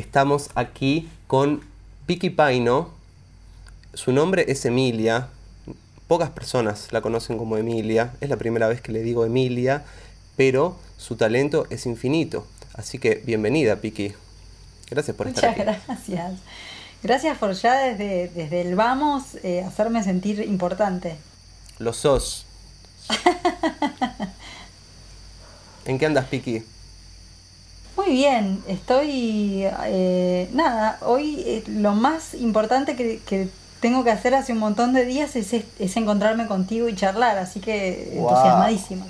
Estamos aquí con Vicky Paino. Su nombre es Emilia. Pocas personas la conocen como Emilia. Es la primera vez que le digo Emilia, pero su talento es infinito. Así que bienvenida, Vicky. Gracias por estar aquí. Muchas gracias. Gracias por ya desde, desde el vamos eh, hacerme sentir importante. Lo sos. ¿En qué andas, Piki? Muy bien, estoy... Eh, nada, hoy eh, lo más importante que, tengo que hacer hace un montón de días es, es encontrarme contigo y charlar, así que entusiasmadísima.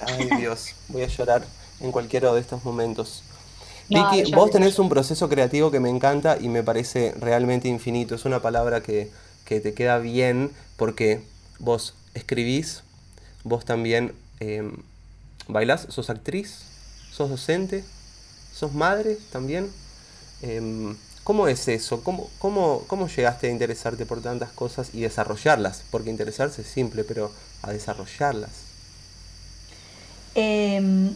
Ay Dios, voy a llorar en cualquiera de estos momentos. Vicky, vos tenés un proceso creativo que me encanta y me parece realmente infinito. Es una palabra que, te queda bien porque vos escribís, vos también eh, bailás, sos actriz, sos docente, sos madre también. Em, ¿Cómo es eso? ¿Cómo, cómo, cómo llegaste a interesarte por tantas cosas y desarrollarlas? Porque interesarse es simple, pero a desarrollarlas. Em,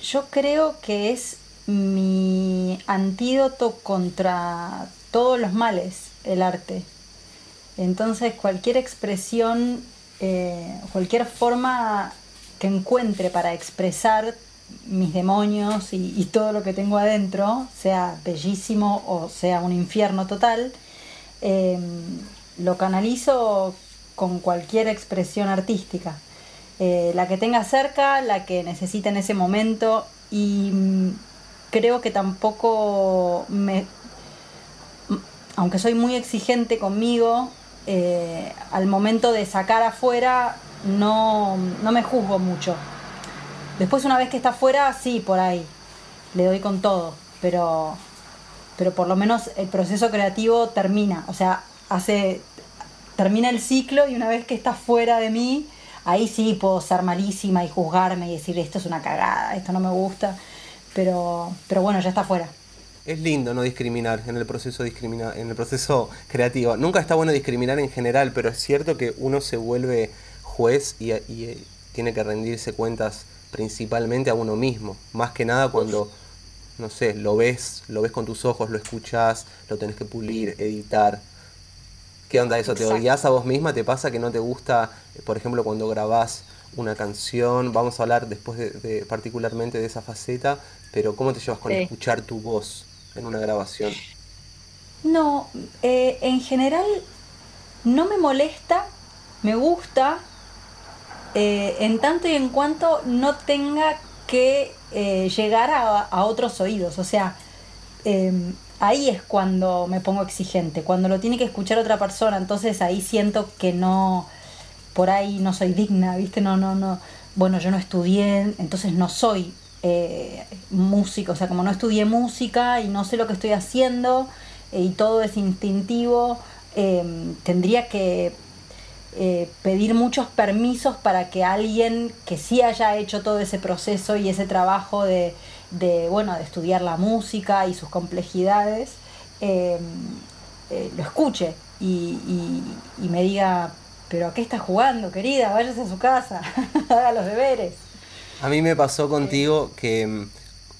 yo creo que es mi antídoto contra todos los males, el arte. Entonces cualquier expresión, eh, cualquier forma que encuentre para expresar mis demonios y, todo lo que tengo adentro, sea bellísimo o sea un infierno total, em, lo canalizo con cualquier expresión artística. Eh, la que tenga cerca, la que necesite en ese momento y creo que tampoco me, aunque soy muy exigente conmigo, eh, al momento de sacar afuera no, no me juzgo mucho. Después una vez que está afuera, sí, por ahí, le doy con todo, pero, pero por lo menos el proceso creativo termina, o sea, hace, termina el ciclo y una vez que está fuera de mí, ahí sí puedo ser malísima y juzgarme y decir esto es una cagada, esto no me gusta pero, pero bueno, ya está fuera. Es lindo no discriminar en el proceso en el proceso creativo. Nunca está bueno discriminar en general, pero es cierto que uno se vuelve juez y, eh, tiene que rendirse cuentas principalmente a uno mismo. Más que nada cuando, no sé, lo ves, lo ves con tus ojos, lo escuchas, lo tenés que pulir, editar. ¿Qué onda eso? ¿Te odias a vos misma? ¿Te pasa que no te gusta, por ejemplo, cuando grabás una canción? Vamos a hablar después de particularmente de esa faceta, pero ¿cómo te llevas con escuchar tu voz en una grabación? No, eh, en general no me molesta, me gusta, eh, en tanto y en cuanto no tenga que eh, llegar a, otros oídos. O sea, em, ahí es cuando me pongo exigente, cuando lo tiene que escuchar otra persona, entonces ahí siento que no, por ahí no soy digna, ¿viste? No, no, no. Bueno, yo no estudié, entonces no soy eh, músico, o sea, como no estudié música y no sé lo que estoy haciendo eh, y todo es instintivo, em, tendría que eh, pedir muchos permisos para que alguien que sí haya hecho todo ese proceso y ese trabajo de, bueno, de estudiar la música y sus complejidades, em, lo escuche y, y me diga, pero ¿a qué estás jugando, querida? Váyase a su casa, haga los deberes. A mí me pasó contigo que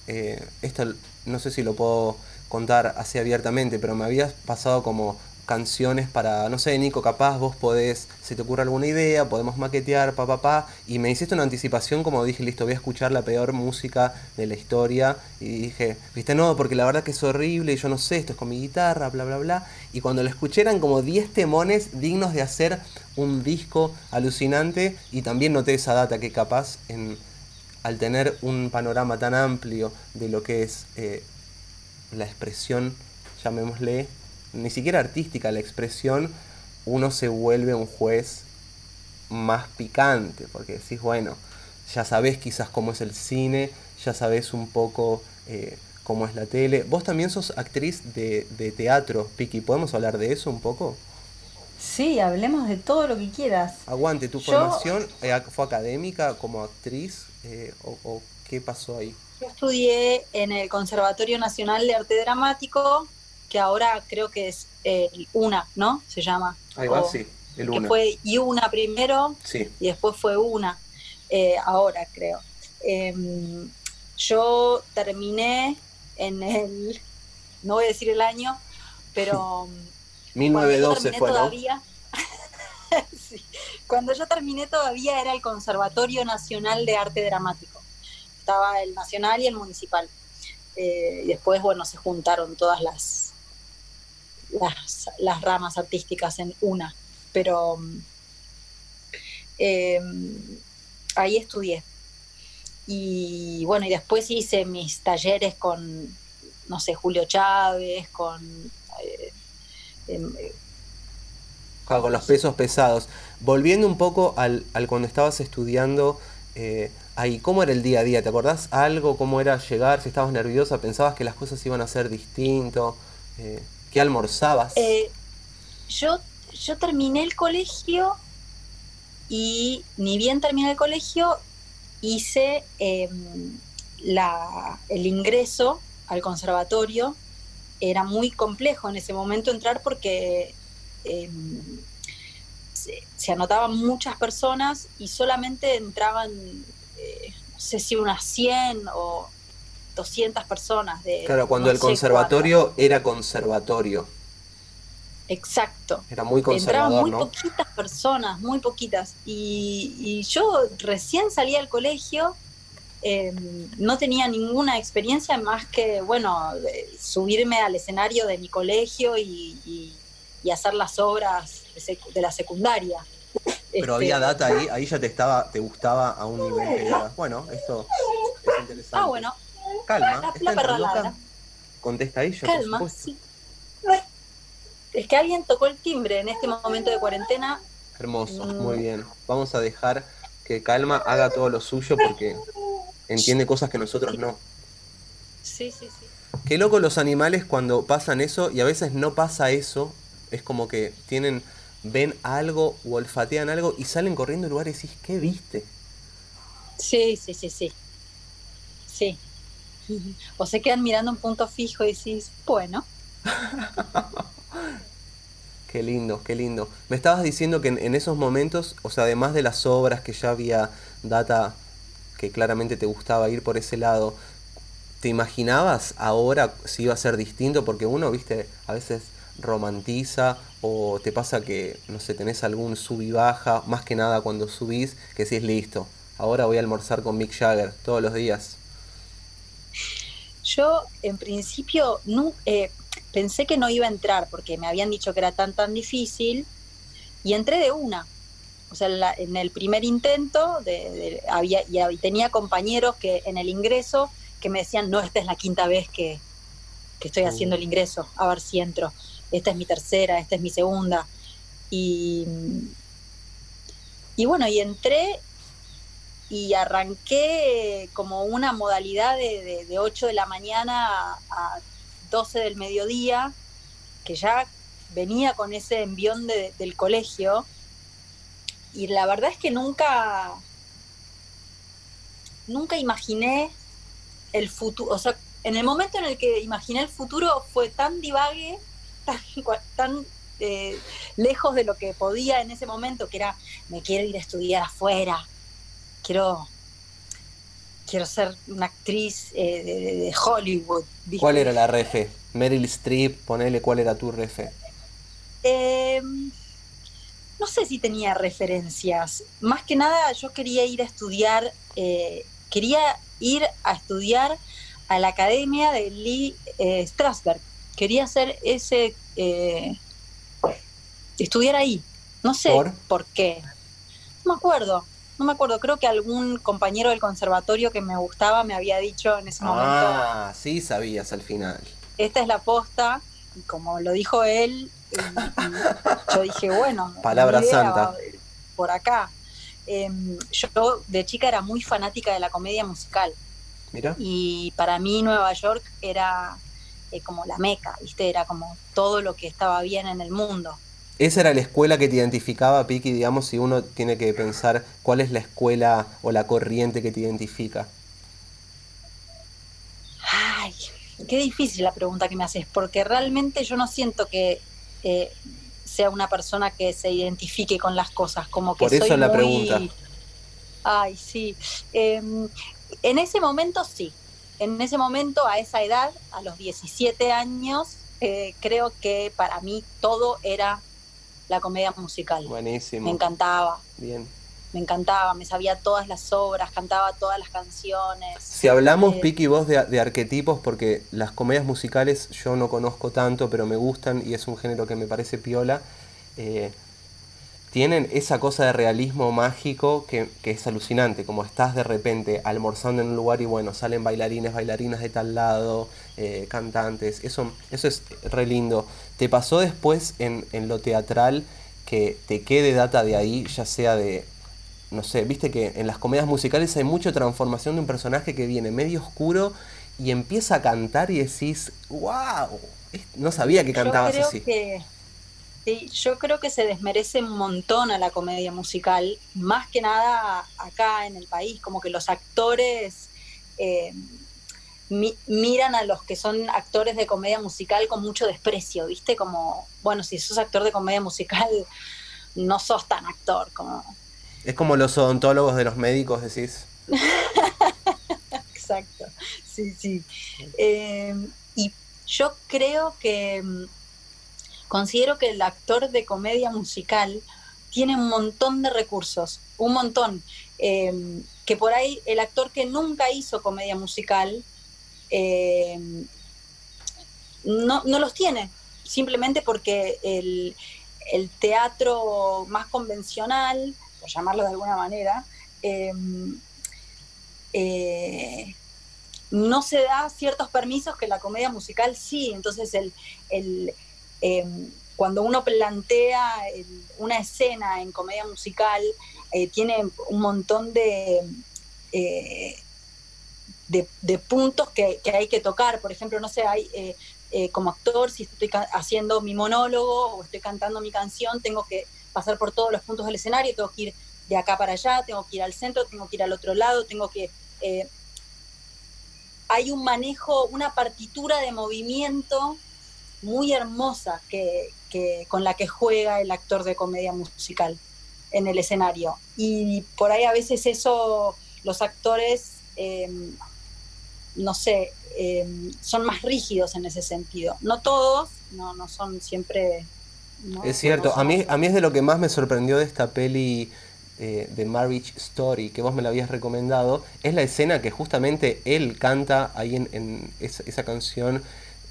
eh, esto no sé si lo puedo contar así abiertamente, pero me habías pasado como canciones para, no sé, Nico, capaz vos podés, si te ocurre alguna idea, podemos maquetear, pa, pa, pa, y me hiciste una anticipación como dije, listo, voy a escuchar la peor música de la historia, y dije, viste, no, porque la verdad que es horrible, y yo no sé, esto es con mi guitarra, bla, bla, bla, y cuando lo escuché eran como 10 temones dignos de hacer un disco alucinante, y también noté esa data que capaz en al tener un panorama tan amplio de lo que es eh, la expresión, llamémosle, ni siquiera artística, la expresión, uno se vuelve un juez más picante, porque decís, bueno, ya sabés quizás cómo es el cine, ya sabés un poco eh, cómo es la tele. Vos también sos actriz de, de teatro, Piki, ¿podemos hablar de eso un poco? Sí, hablemos de todo lo que quieras. Aguante, ¿tu formación eh, fue académica como actriz eh, o, qué pasó ahí? Yo estudié en el Conservatorio Nacional de Arte Dramático, que ahora creo que es el UNA, ¿no? Se llama. Ahí va, sí, el UNA. Que fue UNA primero sí. y después fue UNA, eh, ahora creo. Em, yo terminé en el no voy a decir el año, pero... 1912 fue, todavía, Cuando yo terminé todavía era el Conservatorio Nacional de Arte Dramático. Estaba el nacional y el municipal. Eh, y después, bueno, se juntaron todas las, las, ramas artísticas en una. Pero eh, ahí estudié. Y bueno, y después hice mis talleres con, no sé, Julio Chávez, con... Eh, em, con los pesos pesados. Volviendo un poco al, cuando estabas estudiando eh, ahí, ¿cómo era el día a día? ¿Te acordás algo? ¿Cómo era llegar? Si estabas nerviosa, ¿pensabas que las cosas iban a ser distinto? ¿Qué almorzabas? Eh, yo, yo terminé el colegio y ni bien terminé el colegio, hice em, la, el ingreso al conservatorio. Era muy complejo en ese momento entrar porque Em, se, anotaban muchas personas y solamente entraban, eh, no sé si unas 100 o 200 personas. De, claro, cuando el conservatorio era conservatorio. Exacto. Era muy conservador, Entraban muy poquitas personas, muy poquitas. Y, yo recién salía del colegio, em, no tenía ninguna experiencia más que, bueno, subirme al escenario de mi colegio y y hacer las obras de, la secundaria. Pero había este, data ahí, ahí ya te estaba, te gustaba a un nivel que bueno, esto es interesante. Ah, bueno. Calma, la, perra Contesta ella. Calma, sí. Es que alguien tocó el timbre en este momento de cuarentena. Hermoso, mm. muy bien. Vamos a dejar que Calma haga todo lo suyo porque entiende cosas que nosotros no. Sí, sí, sí. Qué loco los animales cuando pasan eso y a veces no pasa eso es como que tienen, ven algo o olfatean algo y salen corriendo al lugar y decís, ¿qué viste? Sí, sí, sí, sí. Sí. O se quedan mirando un punto fijo y decís, bueno. qué lindo, qué lindo. Me estabas diciendo que en, esos momentos, o sea, además de las obras que ya había data que claramente te gustaba ir por ese lado, ¿te imaginabas ahora si iba a ser distinto? Porque uno, viste, a veces romantiza o te pasa que, no sé, tenés algún sub y baja, más que nada cuando subís, que es listo, ahora voy a almorzar con Mick Jagger todos los días? Yo en principio no, eh, pensé que no iba a entrar porque me habían dicho que era tan tan difícil y entré de una. O sea, en, el primer intento de, había, y tenía compañeros que en el ingreso que me decían, no, esta es la quinta vez que, que estoy haciendo el ingreso, a ver si entro esta es mi tercera, esta es mi segunda. Y, y bueno, y entré y arranqué como una modalidad de, de, 8 de la mañana a 12 del mediodía, que ya venía con ese envión del colegio. Y la verdad es que nunca, nunca imaginé el futuro, o sea, en el momento en el que imaginé el futuro fue tan divague tan, eh, lejos de lo que podía en ese momento, que era, me quiero ir a estudiar afuera, quiero, quiero ser una actriz eh, de, Hollywood. ¿Cuál era la refe? Meryl Streep, ponele cuál era tu refe. Em, no sé si tenía referencias. Más que nada yo quería ir a estudiar, eh, quería ir a estudiar a la academia de Lee Strasberg, quería hacer ese, eh, estudiar ahí. No sé ¿Por? qué. No me acuerdo, no me acuerdo. Creo que algún compañero del conservatorio que me gustaba me había dicho en ese momento. Ah, sí sabías al final. Esta es la posta, y como lo dijo él, yo dije, bueno. Palabra santa. Por acá. Em, yo de chica era muy fanática de la comedia musical. Mira. Y para mí Nueva York era eh, como la meca, ¿viste? Era como todo lo que estaba bien en el mundo. ¿Esa era la escuela que te identificaba, Piki, digamos, si uno tiene que pensar cuál es la escuela o la corriente que te identifica? Ay, qué difícil la pregunta que me haces, porque realmente yo no siento que eh, sea una persona que se identifique con las cosas, como que Por eso soy la muy... pregunta. Ay, sí. Em, en ese momento sí, en ese momento, a esa edad, a los 17 años, eh, creo que para mí todo era la comedia musical. Buenísimo. Me encantaba. Bien. Me encantaba, me sabía todas las obras, cantaba todas las canciones. Si hablamos, Eh, Piki, vos de, de arquetipos, porque las comedias musicales yo no conozco tanto, pero me gustan y es un género que me parece piola, eh, tienen esa cosa de realismo mágico que, que es alucinante, como estás de repente almorzando en un lugar y bueno, salen bailarines, bailarinas de tal lado, eh, cantantes, eso, eso es re lindo. ¿Te pasó después en, en lo teatral que te quede data de ahí, ya sea de no sé, viste que en las comedias musicales hay mucha transformación de un personaje que viene medio oscuro y empieza a cantar y decís, wow, no sabía que cantabas yo creo así. Que, sí, yo creo que se desmerece un montón a la comedia musical, más que nada acá en el país, como que los actores eh, mi, miran a los que son actores de comedia musical con mucho desprecio, ¿viste? Como, bueno, si sos actor de comedia musical, no sos tan actor, como Es como los odontólogos de los médicos, decís. Exacto, sí, sí. Eh, y yo creo que mm, considero que el actor de comedia musical tiene un montón de recursos, un montón. Eh, que por ahí el actor que nunca hizo comedia musical eh, no, no, los tiene, simplemente porque el, el, teatro más convencional, por llamarlo de alguna manera, eh, eh, no se da ciertos permisos que la comedia musical sí. Entonces, el, el eh, cuando uno plantea una escena en comedia musical, eh, tiene un montón de, eh, de, puntos que, hay que tocar. Por ejemplo, no sé, hay como actor, si estoy haciendo mi monólogo o estoy cantando mi canción, tengo que pasar por todos los puntos del escenario, tengo que ir de acá para allá, tengo que ir al centro, tengo que ir al otro lado, tengo que... Eh, hay un manejo, una partitura de movimiento muy hermosa que, con la que juega el actor de comedia musical en el escenario. Y por ahí a veces eso, los actores, eh, no sé, eh, son más rígidos en ese sentido. No todos, no, no son siempre... ¿no? Es cierto, a, mí, a mí es de lo que más me sorprendió de esta peli eh, de Marriage Story, que vos me la habías recomendado, es la escena que justamente él canta ahí en, en esa, esa, canción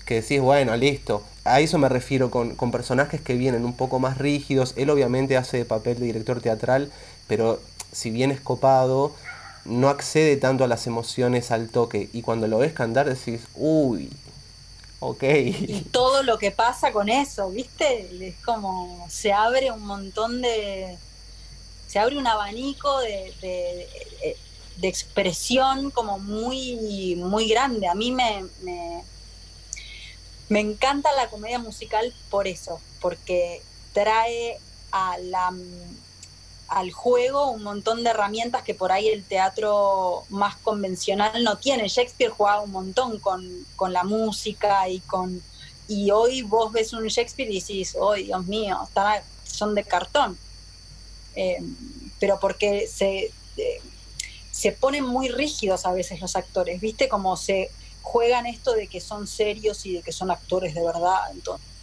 que decís, bueno, listo. A eso me refiero con, con, personajes que vienen un poco más rígidos. Él obviamente hace papel de director teatral, pero si bien es copado, no accede tanto a las emociones al toque. Y cuando lo ves cantar decís, uy, ok. Y todo lo que pasa con eso, ¿viste? Es como se abre un montón de se abre un abanico de, de, expresión como muy, muy grande. A mí me, me, encanta la comedia musical por eso, porque trae a la, al juego un montón de herramientas que por ahí el teatro más convencional no tiene. Shakespeare jugaba un montón con, con la música y con... Y hoy vos ves un Shakespeare y decís, oh Dios mío, están, son de cartón eh, pero porque se, eh, se ponen muy rígidos a veces los actores, ¿viste? Como se juegan esto de que son serios y de que son actores de verdad. Entonces.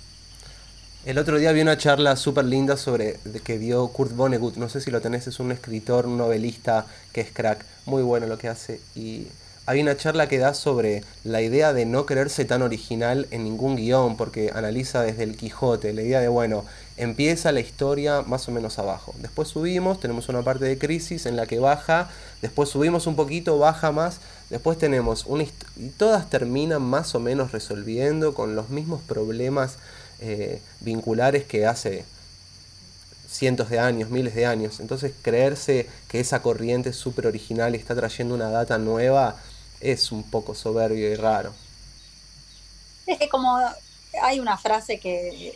El otro día vi una charla súper linda sobre que dio Kurt Vonnegut, no sé si lo tenés, es un escritor, un novelista que es crack, muy bueno lo que hace. Y hay una charla que da sobre la idea de no quererse tan original en ningún guion, porque analiza desde el Quijote, la idea de, bueno, empieza la historia más o menos abajo. Después subimos, tenemos una parte de crisis en la que baja, después subimos un poquito, baja más, después tenemos una y todas terminan más o menos resolviendo con los mismos problemas eh, vinculares que hace cientos de años, miles de años. Entonces creerse que esa corriente es súper original y está trayendo una data nueva es un poco soberbio y raro. Es que como hay una frase que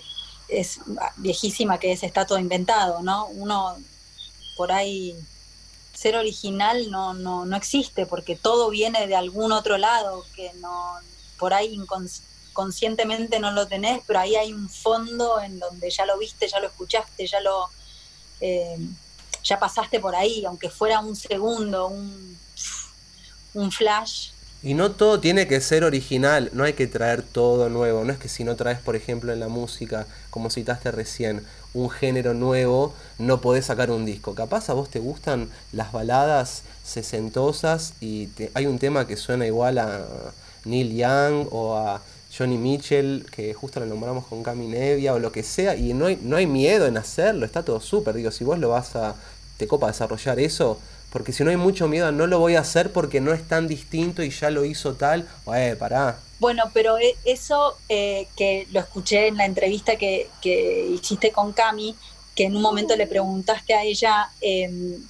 es viejísima que es está todo inventado, ¿no? Uno por ahí ser original no, no, no existe porque todo viene de algún otro lado que no por ahí inconscientemente no lo tenés, pero ahí hay un fondo en donde ya lo viste, ya lo escuchaste, ya lo eh, ya pasaste por ahí, aunque fuera un segundo, un, un flash, Y no todo tiene que ser original, no hay que traer todo nuevo. No es que si no traes, por ejemplo, en la música, como citaste recién, un género nuevo, no podés sacar un disco. Capaz a vos te gustan las baladas sesentosas y hay un tema que suena igual a Neil Young o a Johnny Mitchell, que justo lo nombramos con Cami Nevia o lo que sea, y no hay, no hay miedo en hacerlo, está todo súper. Digo, si vos lo vas a, te copa desarrollar eso, porque si no hay mucho miedo, no lo voy a hacer porque no es tan distinto y ya lo hizo tal. Eh, pará. Bueno, pero e, eso eh, que lo escuché en la entrevista que, hiciste con Cami, que en un momento le preguntaste a ella em,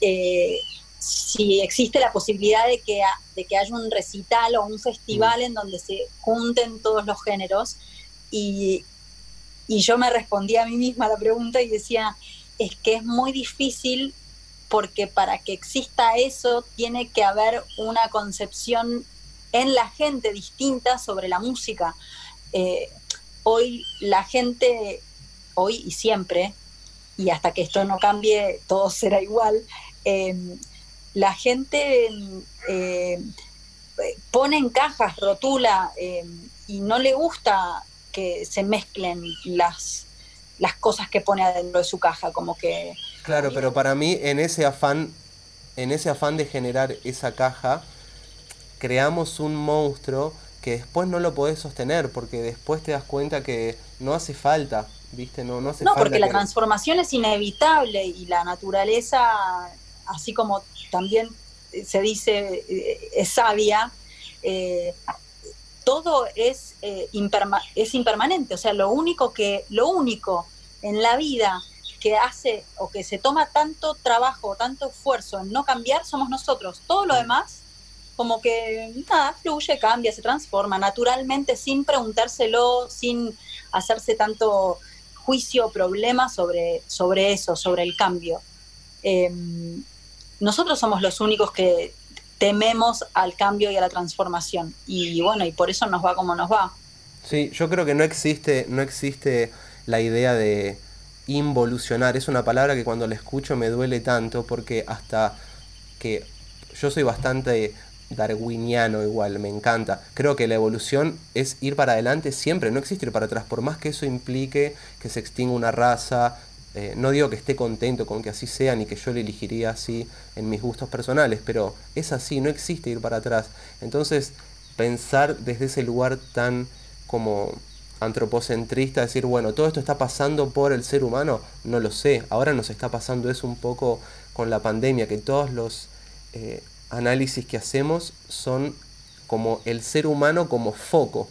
eh, si existe la posibilidad de que, de que haya un recital o un festival mm. en donde se junten todos los géneros. Y, y yo me respondí a mí misma la pregunta y decía, es que es muy difícil porque para que exista eso tiene que haber una concepción en la gente distinta sobre la música. Eh, hoy la gente, hoy y siempre, y hasta que esto no cambie, todo será igual, em, la gente eh, pone en cajas, rotula, em, y no le gusta que se mezclen las, las cosas que pone adentro de su caja, como que Claro, pero para mí en ese afán, en ese afán de generar esa caja, creamos un monstruo que después no lo podés sostener, porque después te das cuenta que no hace falta, ¿viste? No, no hace no, porque la transformación es inevitable y la naturaleza, así como también se dice, eh, es sabia, eh, todo es, eh, es impermanente. O sea, lo único que, lo único en la vida que hace o que se toma tanto trabajo, tanto esfuerzo en no cambiar somos nosotros. Todo lo demás, como que nada, fluye, cambia, se transforma naturalmente, sin preguntárselo, sin hacerse tanto juicio o problema sobre, sobre eso, sobre el cambio. Em, nosotros somos los únicos que tememos al cambio y a la transformación. Y bueno, y por eso nos va como nos va. Sí, yo creo que no existe, no existe la idea de involucionar. Es una palabra que cuando la escucho me duele tanto porque hasta que yo soy bastante darwiniano igual, me encanta. Creo que la evolución es ir para adelante siempre, no existe ir para atrás, por más que eso implique que se extinga una raza. Eh, no digo que esté contento con que así sea, ni que yo le elegiría así en mis gustos personales, pero es así, no existe ir para atrás. Entonces, pensar desde ese lugar tan como antropocentrista, decir, bueno, todo esto está pasando por el ser humano, no lo sé. Ahora nos está pasando eso un poco con la pandemia, que todos los eh, análisis que hacemos son como el ser humano como foco.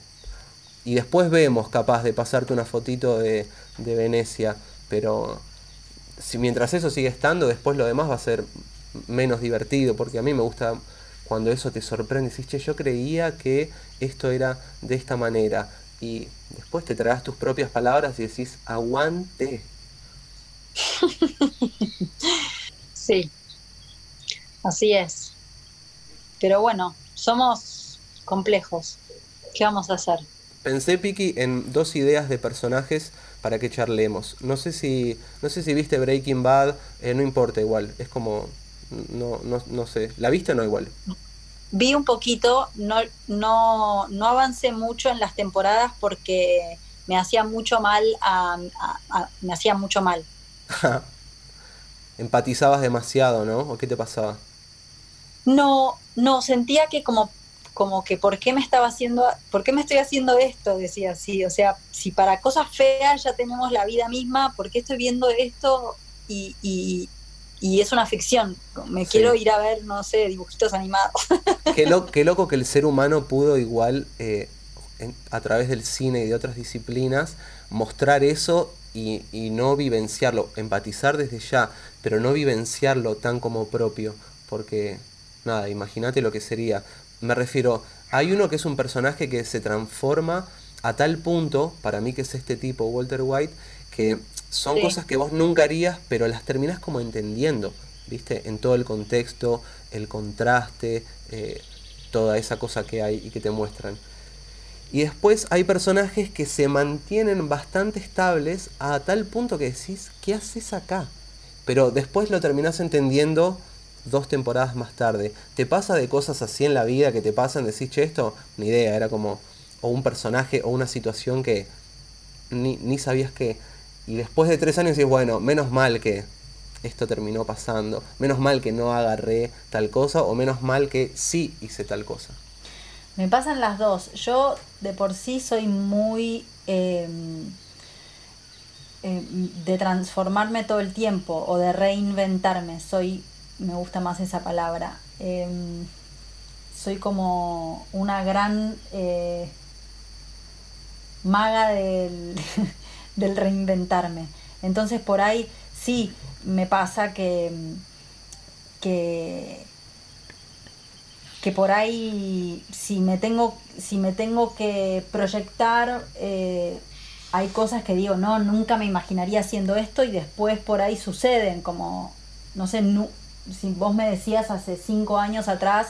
Y después vemos capaz de pasarte una fotito de, de Venecia, pero si mientras eso sigue estando, después lo demás va a ser menos divertido, porque a mí me gusta cuando eso te sorprende, decís, che, yo creía que esto era de esta manera, y después te traes tus propias palabras y decís, aguante. Sí, así es. Pero bueno, somos complejos. ¿Qué vamos a hacer? Pensé, Piki, en dos ideas de personajes para que charlemos. No sé si, no sé si viste Breaking Bad, eh, no importa igual, es como, no, no, no sé, ¿la viste o no igual? Vi un poquito, no, no, no avancé mucho en las temporadas porque me hacía mucho mal, me hacía mucho mal. Empatizabas demasiado, ¿no? ¿O qué te pasaba? No, no, sentía que como, como que por qué me estaba haciendo, por qué me estoy haciendo esto, decía así. O sea, si para cosas feas ya tenemos la vida misma, ¿por qué estoy viendo esto? Y, y, y es una ficción. Me quiero ir a ver, no sé, dibujitos animados. Qué, qué loco que el ser humano pudo igual, eh, a través del cine y de otras disciplinas, mostrar eso y, y, no vivenciarlo, empatizar desde ya, pero no vivenciarlo tan como propio, porque, nada, imagínate lo que sería. Me refiero, hay uno que es un personaje que se transforma a tal punto, para mí que es este tipo, Walter White, que son cosas que vos nunca harías, pero las terminás como entendiendo, ¿viste? En todo el contexto, el contraste, eh, toda esa cosa que hay y que te muestran. Y después hay personajes que se mantienen bastante estables a tal punto que decís, ¿qué haces acá? Pero después lo terminás entendiendo dos temporadas más tarde. ¿Te pasa de cosas así en la vida que te pasan? Decís, che, esto, ni idea, era como, o un personaje o una situación que ni, ni sabías que... Y después de tres años dices, bueno, menos mal que esto terminó pasando, menos mal que no agarré tal cosa o menos mal que sí hice tal cosa. Me pasan las dos. Yo de por sí soy muy em, em, de transformarme todo el tiempo o de reinventarme. Soy, me gusta más esa palabra. Em, soy como una gran eh, maga del, del reinventarme. Entonces por ahí sí me pasa que, que, que por ahí si me tengo, si me tengo que proyectar, eh, hay cosas que digo, no, nunca me imaginaría haciendo esto y después por ahí suceden, como, no sé, si vos me decías hace cinco años atrás,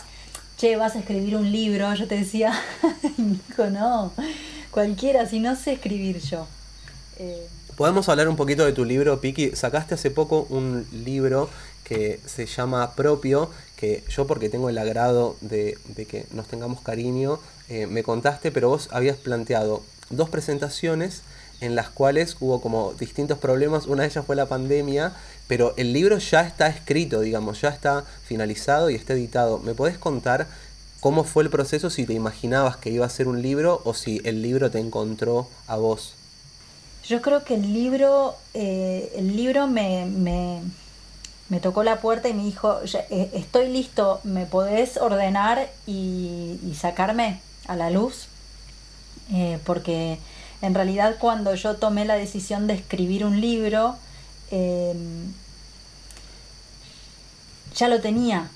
che, vas a escribir un libro, yo te decía, hijo, no, cualquiera, si no sé escribir yo. Eh, Podemos hablar un poquito de tu libro, Piki. Sacaste hace poco un libro que se llama Propio, que yo porque tengo el agrado de, que nos tengamos cariño, eh, me contaste, pero vos habías planteado dos presentaciones en las cuales hubo como distintos problemas. Una de ellas fue la pandemia, pero el libro ya está escrito, digamos, ya está finalizado y está editado. ¿Me podés contar cómo fue el proceso, si te imaginabas que iba a ser un libro o si el libro te encontró a vos? Yo creo que el libro, eh, el libro me, me, tocó la puerta y me dijo, eh, estoy listo, ¿me podés ordenar y, sacarme a la luz? Eh, porque en realidad cuando yo tomé la decisión de escribir un libro, ya lo tenía,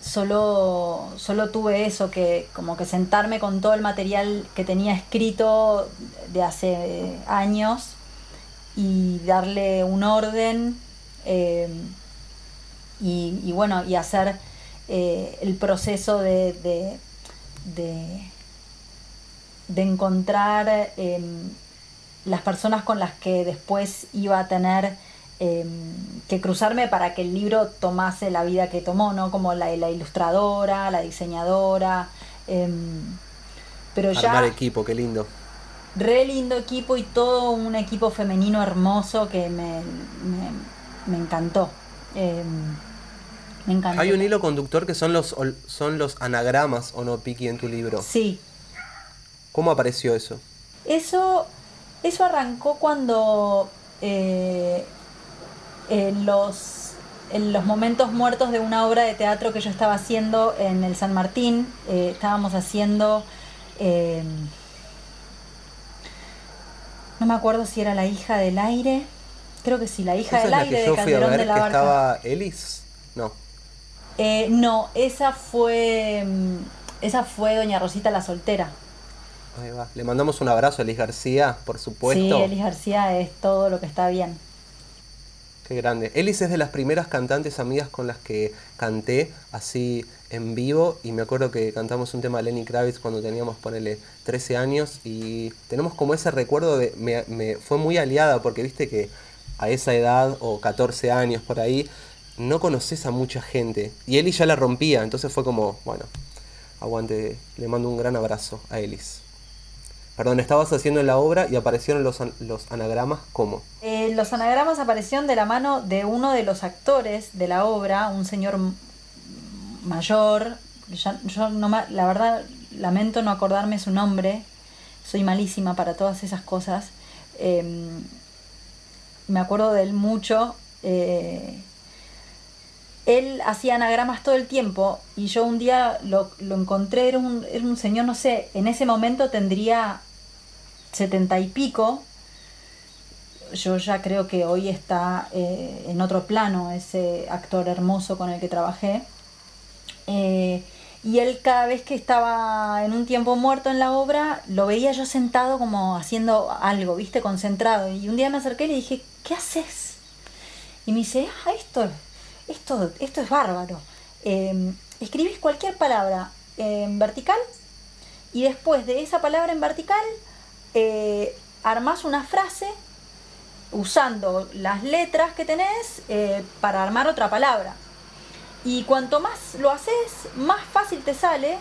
solo, solo tuve eso, que como que sentarme con todo el material que tenía escrito de hace años y darle un orden eh, y, bueno, y hacer eh, el proceso de, encontrar em, las personas con las que después iba a tener Em, que cruzarme para que el libro tomase la vida que tomó, ¿no? Como la, la ilustradora, la diseñadora. Em, pero Armar equipo, qué lindo. Re lindo equipo y todo un equipo femenino hermoso que me, me, encantó. Me encantó. Hay un hilo conductor que son los, son los anagramas, ¿o no, Piki, en tu libro? Sí. ¿Cómo apareció eso? Eso, eso arrancó cuando eh, en los, en los momentos muertos de una obra de teatro que yo estaba haciendo en el San Martín. Eh, estábamos haciendo... Eh, no me acuerdo si era la hija del aire. Creo que sí, la hija del aire de Calderón de la que estaba Elis? No. Eh, no, esa fue mm, esa fue Doña Rosita la soltera. Ahí va. Le mandamos un abrazo a Elis García, por supuesto. Sí, Elis García es todo lo que está bien. Qué grande. Elis es de las primeras cantantes amigas con las que canté así en vivo y me acuerdo que cantamos un tema de Lenny Kravitz cuando teníamos, ponele, 13 años y tenemos como ese recuerdo de, me, me fue muy aliada porque viste que a esa edad o 14 años por ahí no conoces a mucha gente y Elis ya la rompía, entonces fue como, bueno, aguante, le mando un gran abrazo a Elis. Perdón, estabas haciendo la obra y aparecieron los, los anagramas, ¿cómo? Eh, los anagramas aparecieron de la mano de uno de los actores de la obra, un señor mayor. yo no, la verdad lamento no acordarme su nombre, soy malísima para todas esas cosas. Em, me acuerdo de él mucho. Eh, él hacía anagramas todo el tiempo y yo un día lo, encontré, era un, era un, señor, no sé, en ese momento tendría setenta y pico, yo ya creo que hoy está eh, en otro plano ese actor hermoso con el que trabajé. Eh, y él cada vez que estaba en un tiempo muerto en la obra, lo veía yo sentado como haciendo algo, viste, concentrado. Y un día me acerqué y le dije, ¿qué haces? Y me dice, ah, esto, esto, esto es bárbaro. Eh, escribís cualquier palabra en vertical y después de esa palabra en vertical eh, armás una frase usando las letras que tenés eh, para armar otra palabra. Y cuanto más lo haces, más fácil te sale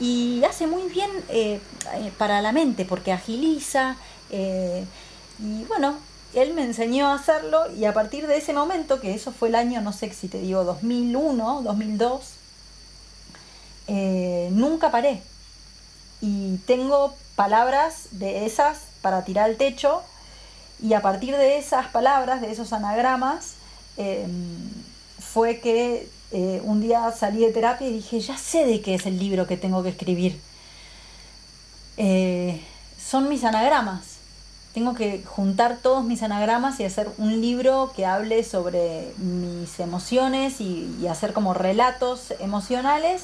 y hace muy bien eh, eh, para la mente porque agiliza. y bueno, él me enseñó a hacerlo y a partir de ese momento, que eso fue el año, no sé si te digo, 2001, 2002, nunca paré. Y tengo palabras de esas para tirar al techo y a partir de esas palabras, de esos anagramas, em, fue que eh, un día salí de terapia y dije, ya sé de qué es el libro que tengo que escribir. Eh, son mis anagramas. Tengo que juntar todos mis anagramas y hacer un libro que hable sobre mis emociones y, hacer como relatos emocionales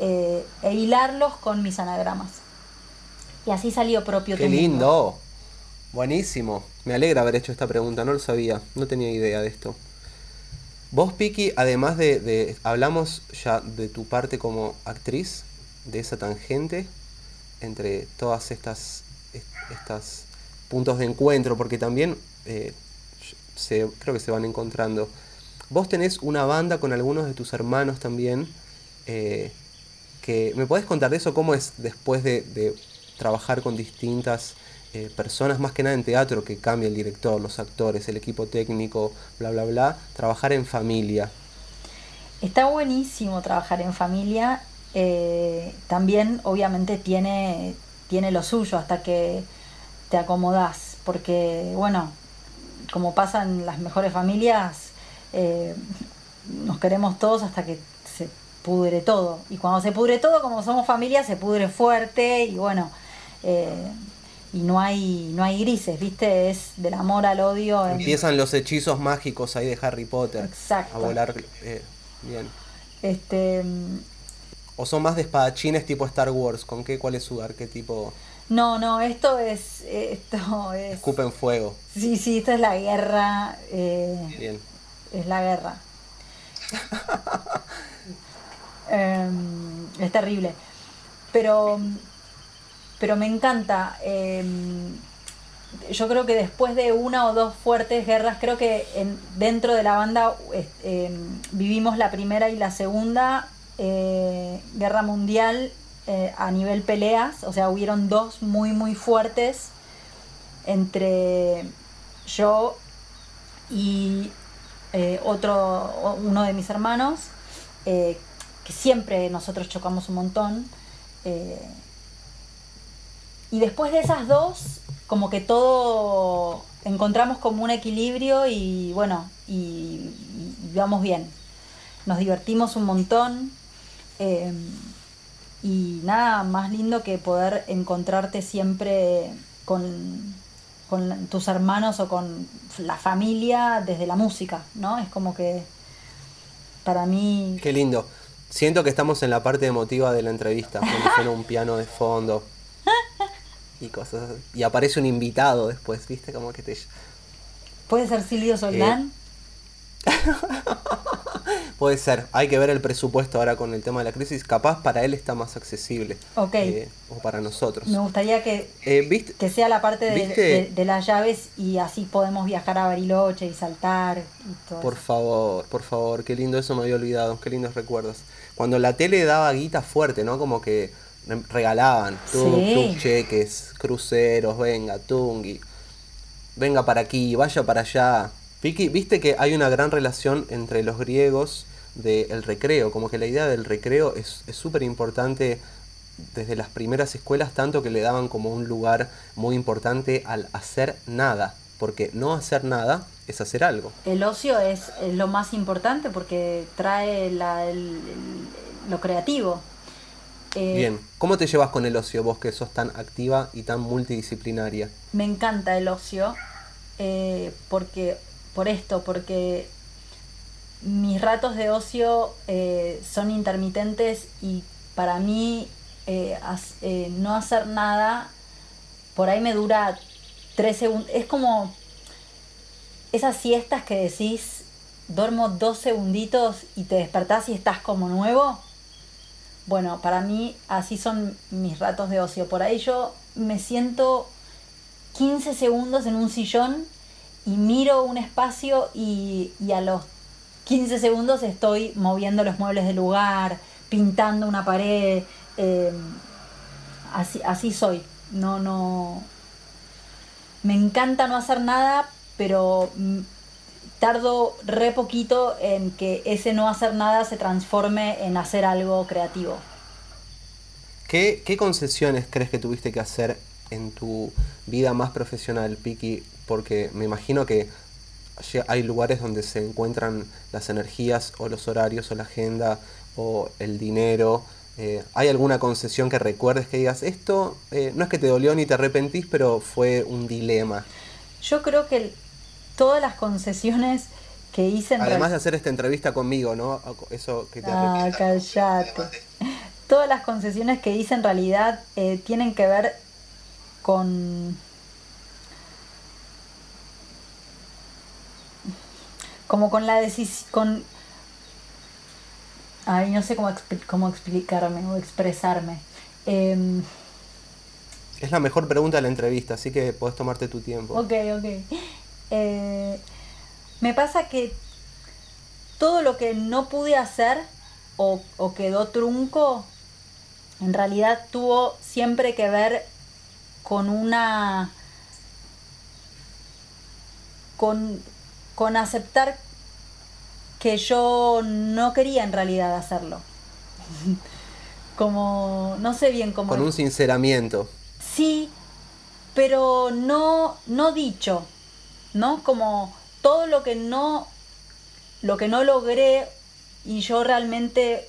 eh, e hilarlos con mis anagramas. Y así salió propio. Qué lindo. Buenísimo. Me alegra haber hecho esta pregunta, no lo sabía, no tenía idea de esto. Vos, Piki, además de, hablamos ya de tu parte como actriz, de esa tangente entre todas estas, estas puntos de encuentro, porque también eh, se, creo que se van encontrando. Vos tenés una banda con algunos de tus hermanos también. Eh, que, ¿Me podés contar de eso? ¿Cómo es después de, de trabajar con distintas eh, personas más que nada en teatro que cambia el director, los actores, el equipo técnico, bla, bla, bla, trabajar en familia. Está buenísimo trabajar en familia. Eh, también obviamente tiene, tiene lo suyo hasta que te acomodás, porque bueno, como pasa en las mejores familias, eh, nos queremos todos hasta que se pudre todo. Y cuando se pudre todo, como somos familia, se pudre fuerte y bueno, y no hay, no hay grises, ¿viste? Es del amor al odio. Empiezan los hechizos mágicos ahí de Harry Potter. Exacto. A volar eh, bien. Este. ¿O son más de espadachines tipo Star Wars? ¿Con qué? ¿Cuál es su arquetipo? No, no, esto es. Esto es. Escupen fuego. Sí, sí, esto es la guerra. Eh, bien. Es la guerra. Em, es terrible. Pero pero me encanta. Em, yo creo que después de una o dos fuertes guerras, creo que en, dentro de la banda em, vivimos la primera y la segunda eh, guerra mundial eh, a nivel peleas, o sea, hubieron dos muy, muy fuertes entre yo y eh, otro, uno de mis hermanos, que siempre nosotros chocamos un montón. Y después de esas dos, como que todo encontramos como un equilibrio y bueno, y, vamos bien. Nos divertimos un montón. Eh, y nada más lindo que poder encontrarte siempre con, con tus hermanos o con la familia desde la música, ¿no? Es como que para mí... Qué lindo. Siento que estamos en la parte emotiva de la entrevista, cuando suena un piano de fondo y cosas Y aparece un invitado después, ¿viste? Como que te... ¿Puede ser Silvio Soldán? Eh, puede ser. Hay que ver el presupuesto ahora con el tema de la crisis. Capaz para él está más accesible. Ok. Eh, o para nosotros. Me gustaría que, eh, que sea la parte de, de, las llaves y así podemos viajar a Bariloche y saltar y todo. Por favor, por favor. Qué lindo eso me había olvidado. Qué lindos recuerdos. Cuando la tele daba guita fuerte, ¿no? Como que regalaban tuk, cheques, cruceros, venga, tungi, venga para aquí, vaya para allá. Vicky, viste que hay una gran relación entre los griegos del recreo, como que la idea del recreo es súper importante desde las primeras escuelas, tanto que le daban como un lugar muy importante al hacer nada, porque no hacer nada es hacer algo. El ocio es, lo más importante porque trae lo creativo. Eh, Bien, ¿cómo te llevas con el ocio vos que sos tan activa y tan multidisciplinaria? Me encanta el ocio, eh, porque, por esto, porque mis ratos de ocio eh, son intermitentes y para mí no hacer nada, por ahí me dura tres segundos, es como esas siestas que decís, duermo dos segunditos y te despertás y estás como nuevo bueno, para mí así son mis ratos de ocio. Por ahí yo me siento 15 segundos en un sillón y miro un espacio y, y a los 15 segundos estoy moviendo los muebles del lugar, pintando una pared. eh, así, así soy. No, no. Me encanta no hacer nada, pero tardo re poquito en que ese no hacer nada se transforme en hacer algo creativo. ¿Qué, qué concesiones crees que tuviste que hacer en tu vida más profesional, Piki? Porque me imagino que hay lugares donde se encuentran las energías o los horarios o la agenda o el dinero. Eh, ¿Hay alguna concesión que recuerdes que digas, esto eh, no es que te dolió ni te arrepentís, pero fue un dilema? Yo creo que el- todas las concesiones que hice en Además de hacer esta entrevista conmigo, ¿no? Eso que te Ah, callate. Todas las concesiones que hice en realidad eh, tienen que ver con. como con la decisión. con. Ay, no sé cómo, expli- cómo explicarme o expresarme. Em, Es la mejor pregunta de la entrevista, así que podés tomarte tu tiempo. Ok, ok. Eh, me pasa que todo lo que no pude hacer o, o quedó trunco, en realidad tuvo siempre que ver con una... con, con aceptar que yo no quería en realidad hacerlo. Como, no sé bien cómo... Con un sinceramiento. Sí, pero no, no dicho, ¿no? Como todo lo que no, lo que no logré y yo realmente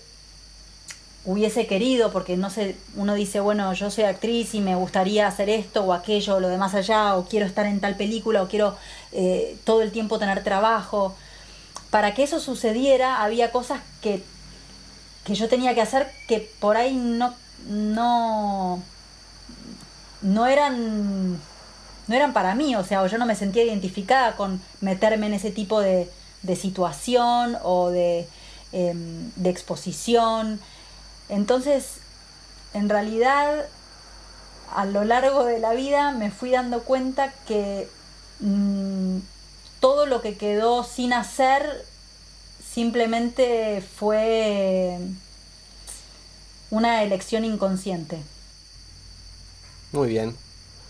hubiese querido, porque no sé, uno dice, bueno, yo soy actriz y me gustaría hacer esto o aquello o lo demás allá, o quiero estar en tal película, o quiero eh, todo el tiempo tener trabajo. Para que eso sucediera había cosas que, que yo tenía que hacer que por ahí no, no, no eran no eran para mí, o sea, yo no me sentía identificada con meterme en ese tipo de, de situación o de, em, de exposición. Entonces, en realidad, a lo largo de la vida me fui dando cuenta que mm, todo lo que quedó sin hacer simplemente fue una elección inconsciente. Muy bien.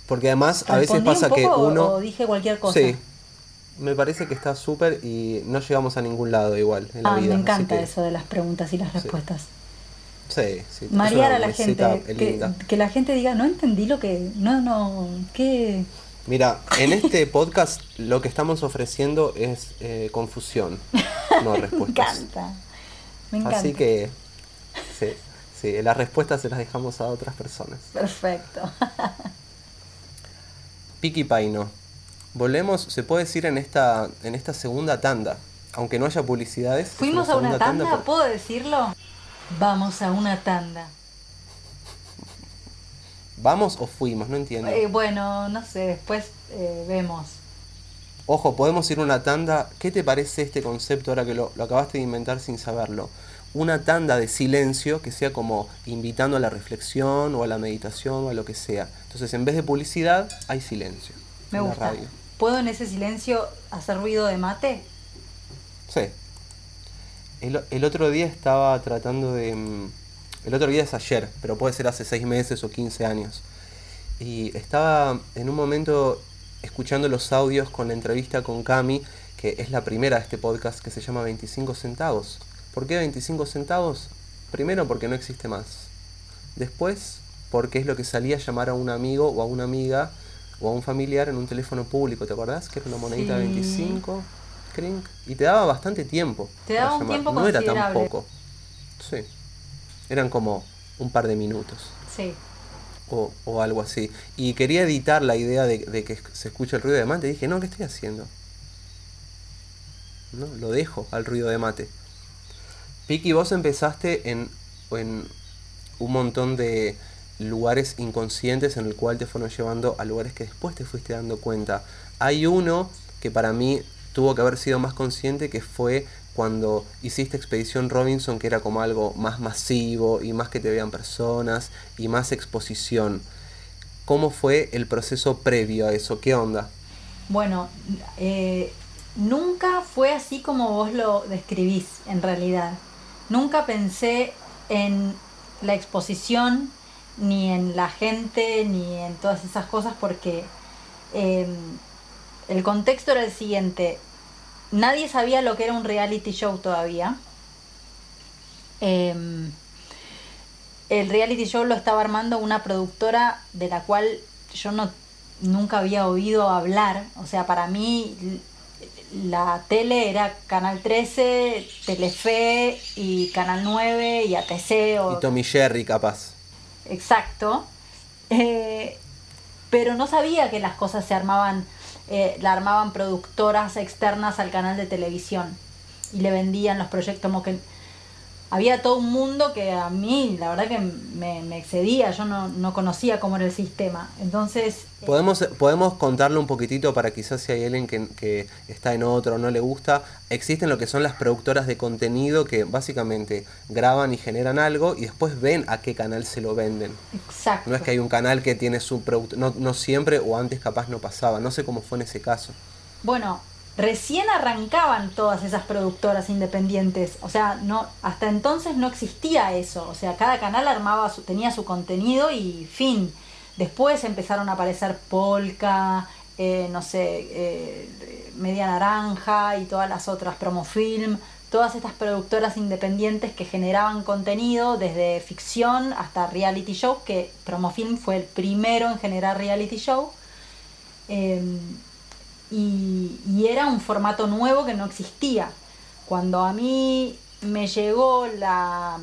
Porque además a veces ¿Respondí pasa un que poco uno... o dije cualquier cosa? Sí. Me parece que está súper y no llegamos a ningún lado igual en la Ah, vida. me encanta que- eso de las preguntas y las respuestas. Sí, sí. es Marear a la gente, que, que la gente diga, no entendí lo que, no, no, ¿qué? Mira, en este podcast lo que estamos ofreciendo es eh, confusión, no Me respuestas. encanta, me encanta. Así que, sí, sí, las respuestas se las dejamos a otras personas. Perfecto. Piki Paino. Volvemos, se puede decir, en esta, en esta segunda tanda. Aunque no haya publicidades. es ¿Fuimos a una tanda? por- ¿Puedo decirlo? Vamos a una tanda. ¿Vamos o fuimos? No entiendo. Eh, bueno, no sé, después eh, vemos. Ojo, podemos ir a una tanda. ¿Qué te parece este concepto ahora que lo, lo acabaste de inventar sin saberlo? Una tanda de silencio que sea como invitando a la reflexión o a la meditación o a lo que sea. Entonces, en vez de publicidad, hay silencio. Me en la gusta. radio. ¿Puedo en ese silencio hacer ruido de mate? Sí. El, el otro día estaba tratando de... mm, El otro día es ayer, pero puede ser hace 6 meses o 15 años. Y estaba en un momento escuchando los audios con la entrevista con Cami, que es la primera de este podcast que se llama 25 centavos. ¿Por qué 25 centavos? Primero porque no existe más. Después porque es lo que salía a llamar a un amigo o a una amiga o a un familiar en un teléfono público, ¿te acordás? Que era una monedita de Sí. 25, crink, y te daba bastante tiempo. Te daba un llamar. tiempo No era tan poco. Sí. Eran como un par de minutos Sí. o, o algo así. Y quería editar la idea de, de que se escuche el ruido de mate. Dije, no, ¿qué estoy haciendo? No, lo dejo al ruido de mate. Piki, vos empezaste en, en un montón de lugares inconscientes en el cual te fueron llevando a lugares que después te fuiste dando cuenta. Hay uno que para mí tuvo que haber sido más consciente que fue cuando hiciste Expedición Robinson, que era como algo más masivo y más que te vean personas y más exposición. ¿Cómo fue el proceso previo a eso? ¿Qué onda? Bueno, eh, nunca fue así como vos lo describís en realidad. Nunca pensé en la exposición, ni en la gente, ni en todas esas cosas, porque em, el contexto era el siguiente. Nadie sabía lo que era un reality show todavía. Em, el reality show lo estaba armando una productora de la cual yo no nunca había oído hablar. O sea, para mí la tele era Canal 13, Telefe y Canal 9 y ATC. O... Y Tommy Jerry, capaz. Exacto. Eh, pero no sabía que las cosas se armaban, eh, la armaban productoras externas al canal de televisión y le vendían los proyectos como que había todo un mundo que a mí, la verdad que me, excedía, yo no, conocía cómo era el sistema. Entonces... Eh, podemos, podemos contarle un poquitito para quizás si hay alguien que, que está en otro o no le gusta. Existen lo que son las productoras de contenido que básicamente graban y generan algo y después ven a qué canal se lo venden. Exacto. No es que hay un canal que tiene su producto, no, no siempre o antes capaz no pasaba, no sé cómo fue en ese caso. Bueno, recién arrancaban todas esas productoras independientes. O sea, no, hasta entonces no existía eso. O sea, cada canal armaba su, tenía su contenido y fin. Después empezaron a aparecer Polka, eh, no sé, eh, Media Naranja y todas las otras, Promofilm, todas estas productoras independientes que generaban contenido desde ficción hasta reality show, que Promofilm fue el primero en generar reality show. Em, y, era un formato nuevo que no existía. Cuando a mí me llegó la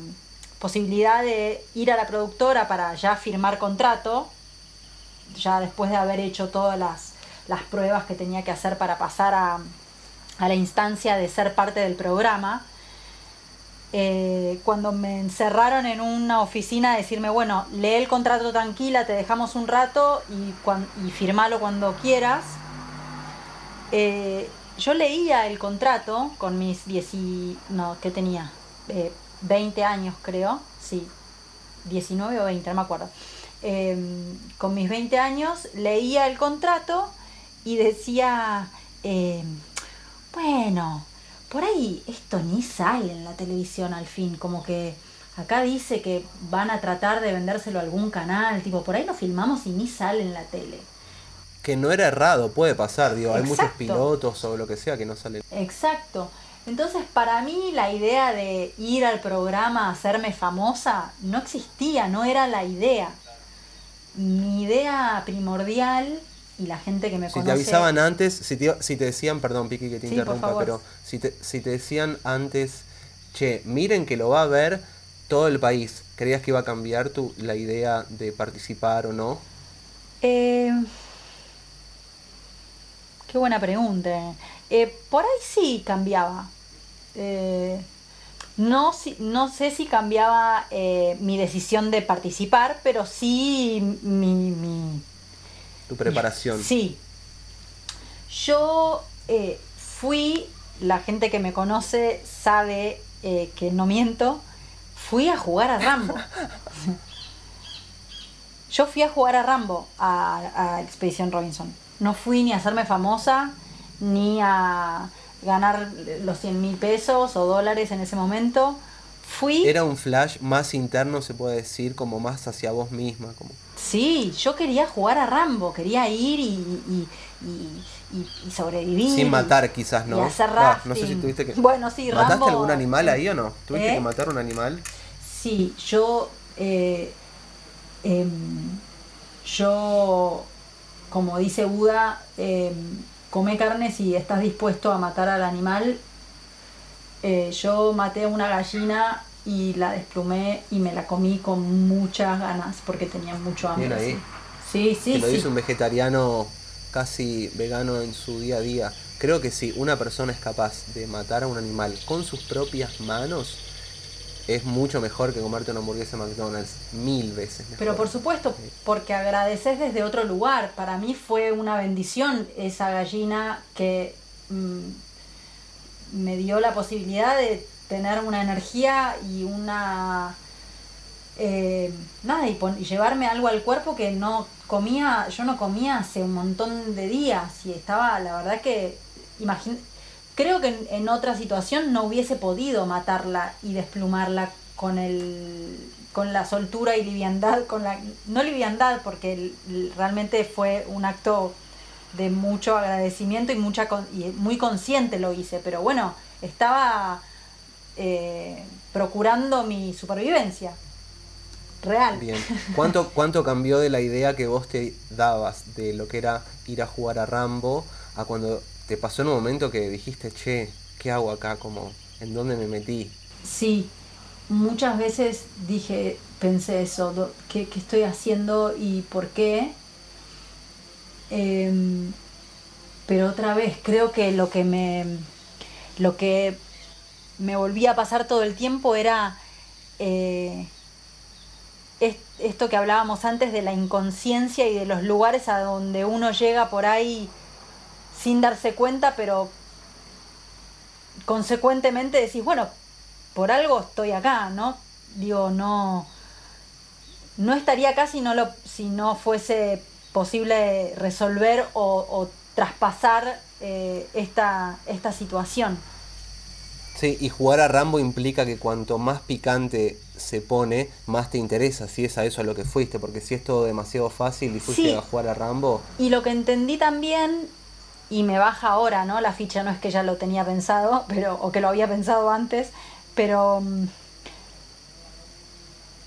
posibilidad de ir a la productora para ya firmar contrato, ya después de haber hecho todas las, pruebas que tenía que hacer para pasar a, la instancia de ser parte del programa, eh, cuando me encerraron en una oficina a decirme, bueno, lee el contrato tranquila, te dejamos un rato y, y firmalo cuando quieras, eh, yo leía el contrato con mis 10 no, ¿qué tenía? 20 eh, años creo, sí, 19 o 20, no me acuerdo. Em, con mis 20 años leía el contrato y decía, em, bueno, por ahí esto ni sale en la televisión al fin, como que acá dice que van a tratar de vendérselo a algún canal, tipo, por ahí lo filmamos y ni sale en la tele que no era errado, puede pasar, digo, hay muchos pilotos o lo que sea que no salen. Exacto. Entonces, para mí la idea de ir al programa a hacerme famosa no existía, no era la idea. Mi idea primordial y la gente que me conoce... Si te avisaban antes, si te, si te decían, perdón Piqui que te interrumpa, pero si te, si te decían antes, che, miren que lo va a ver todo el país, ¿creías que iba a cambiar tu, la idea de participar o no? Eh, Qué buena pregunta. Eh, por ahí sí cambiaba. Eh, no, no sé si cambiaba eh, mi decisión de participar, pero sí mi... mi tu preparación. Sí. Yo fui, la gente que me conoce sabe que no miento, fui a jugar a Rambo. Yo fui a jugar a Rambo, a, a Expedición Robinson. No fui ni a hacerme famosa, ni a ganar los 100 mil pesos o dólares en ese momento. Fui... Era un flash más interno, se puede decir, como más hacia vos misma. Como... Sí, yo quería jugar a Rambo, quería ir y, y, sobrevivir. Sin matar quizás, ¿no? Y hacer ah, no sé si tuviste que... Bueno, sí, ¿Mataste algún animal ahí o no? ¿Tuviste que ¿Eh? matar un animal? Sí, yo... Eh, em, yo como dice Buda, eh, come carne si estás dispuesto a matar al animal. Eh, yo maté a una gallina y la desplumé y me la comí con muchas ganas porque tenía mucho hambre. Bien ahí. Sí, sí, sí. lo dice un vegetariano casi vegano en su día a día. Creo que si una persona es capaz de matar a un animal con sus propias manos, es mucho mejor que comerte una hamburguesa McDonald's, mil veces mejor. Pero por supuesto, porque agradeces desde otro lugar. Para mí fue una bendición esa gallina que mm, me dio la posibilidad de tener una energía y una... Eh, nada, y, llevarme algo al cuerpo que no comía, yo no comía hace un montón de días y estaba, la verdad que, imagín creo que en, en, otra situación no hubiese podido matarla y desplumarla con el con la soltura y liviandad, con la no liviandad porque realmente fue un acto de mucho agradecimiento y mucha y muy consciente lo hice, pero bueno, estaba eh, procurando mi supervivencia real. Bien. ¿Cuánto, ¿Cuánto cambió de la idea que vos te dabas de lo que era ir a jugar a Rambo a cuando te pasó en un momento que dijiste, che, ¿qué hago acá? Como, ¿En dónde me metí? Sí, muchas veces dije, pensé eso, ¿qué, estoy haciendo y por qué? Em, pero otra vez, creo que lo que me. lo que me volvía a pasar todo el tiempo era eh, esto que hablábamos antes de la inconsciencia y de los lugares a donde uno llega por ahí sin darse cuenta, pero consecuentemente decís, bueno, por algo estoy acá, ¿no? Digo, no, no estaría acá si no, lo, si no fuese posible resolver o, traspasar eh, esta, esta situación. Sí, y jugar a Rambo implica que cuanto más picante se pone, más te interesa, si es a eso a lo que fuiste, porque si es todo demasiado fácil y fuiste a jugar a Rambo. Y lo que entendí también, y me baja ahora, ¿no? La ficha no es que ya lo tenía pensado, pero, o que lo había pensado antes, pero mm,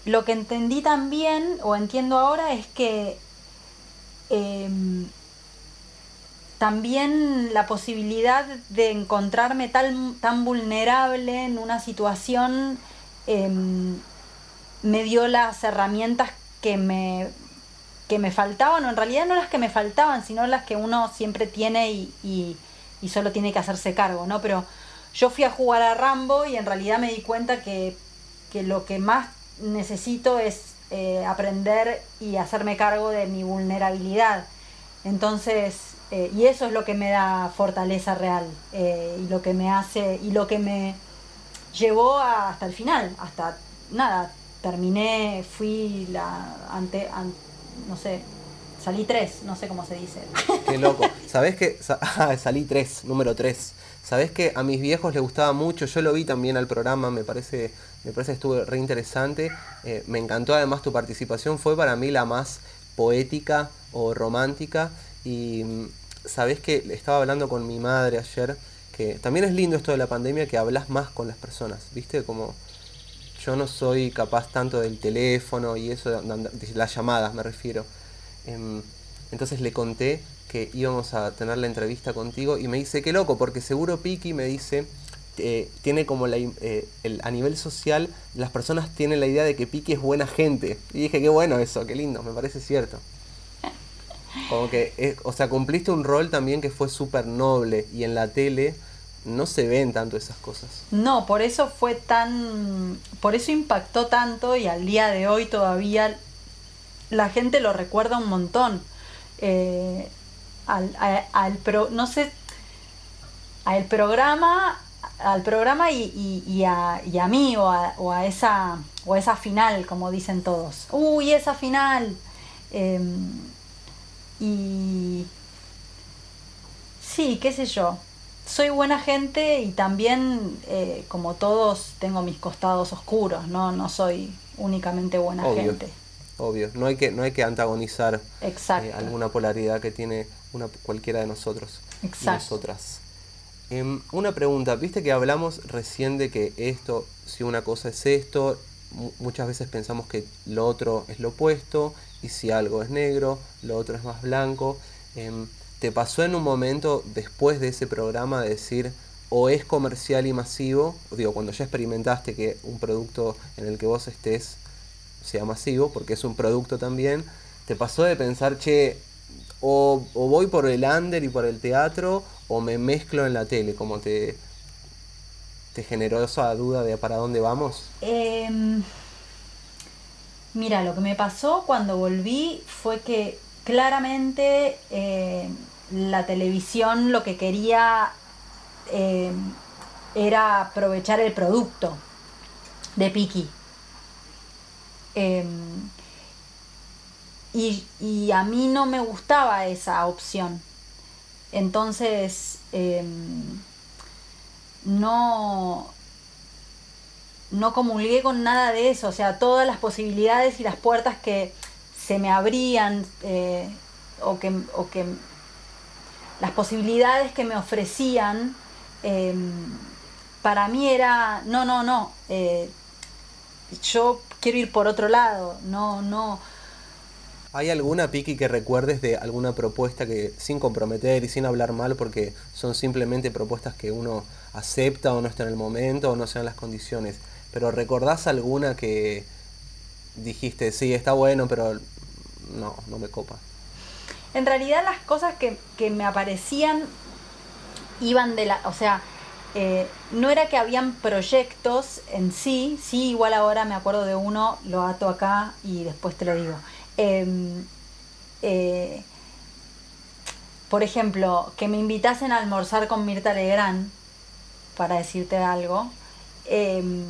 lo que entendí también, o entiendo ahora, es que em, también la posibilidad de encontrarme tan, vulnerable en una situación em, me dio las herramientas que me, que me faltaban, o en realidad no las que me faltaban, sino las que uno siempre tiene y, y, solo tiene que hacerse cargo, ¿no? Pero yo fui a jugar a Rambo y en realidad me di cuenta que, que lo que más necesito es eh, aprender y hacerme cargo de mi vulnerabilidad. Entonces, eh, y eso es lo que me da fortaleza real eh, y lo que me hace y lo que me llevó hasta el final, hasta nada, terminé, fui la ante, no sé, salí tres, no sé cómo se dice. Qué loco. ¿Sabés que ah, salí tres, número tres? ¿Sabés que a mis viejos les gustaba mucho? Yo lo vi también al programa, me parece me parece que estuvo re interesante. Eh, me encantó además tu participación, fue para mí la más poética o romántica. Y mm, sabes que estaba hablando con mi madre ayer, que también es lindo esto de la pandemia, que hablas más con las personas, ¿viste? Como yo no soy capaz tanto del teléfono y eso, de, las llamadas me refiero. Em, entonces le conté que íbamos a tener la entrevista contigo y me dice, qué loco, porque seguro Piki me dice eh, tiene como la, eh, el, a nivel social, las personas tienen la idea de que Piki es buena gente. Y dije, qué bueno eso, qué lindo, me parece cierto. Como que, o sea, cumpliste un rol también que fue súper noble y en la tele no se ven tanto esas cosas. No, por eso fue tan, por eso impactó tanto y al día de hoy todavía la gente lo recuerda un montón. Eh, al, al pro, no sé, al programa al programa y, y, a, y a, mí o a, o a, esa, o esa final, como dicen todos. Uy, esa final. Em, y sí, qué sé yo. Soy buena gente y también, eh, como todos, tengo mis costados oscuros, ¿no? No soy únicamente buena gente. Obvio, no hay que, no hay que antagonizar eh, alguna polaridad que tiene una, cualquiera de nosotros Exacto. nosotras. Em, una pregunta, viste que hablamos recién de que esto, si una cosa es esto, muchas veces pensamos que lo otro es lo opuesto, y si algo es negro, lo otro es más blanco. ¿Te pasó en un momento después de ese programa de decir o es comercial y masivo, digo, cuando ya experimentaste que un producto en el que vos estés sea masivo, porque es un producto también, ¿te pasó de pensar, che, o, o voy por el under y por el teatro, o me mezclo en la tele? como te, te generó esa duda de para dónde vamos? Em, mira, lo que me pasó cuando volví fue que claramente eh, la televisión lo que quería em, era aprovechar el producto de Piki. Em, y, a mí no me gustaba esa opción. Entonces, em, no, no comulgué con nada de eso, o sea, todas las posibilidades y las puertas que se me abrían eh, o, que, o que las posibilidades que me ofrecían, em, para mí era, no, no, no, eh, yo quiero ir por otro lado, no, no. ¿Hay alguna, Piki, que recuerdes de alguna propuesta que, sin comprometer y sin hablar mal, porque son simplemente propuestas que uno acepta o no está en el momento o no sean las condiciones, pero recordás alguna que dijiste, sí, está bueno, pero no, no me copa? En realidad las cosas que, que me aparecían iban de la, o sea, eh, no era que habían proyectos en sí, sí, igual ahora me acuerdo de uno, lo ato acá y después te lo digo. Em, eh, por ejemplo, que me invitasen a almorzar con Mirta Legrand, para decirte algo, em,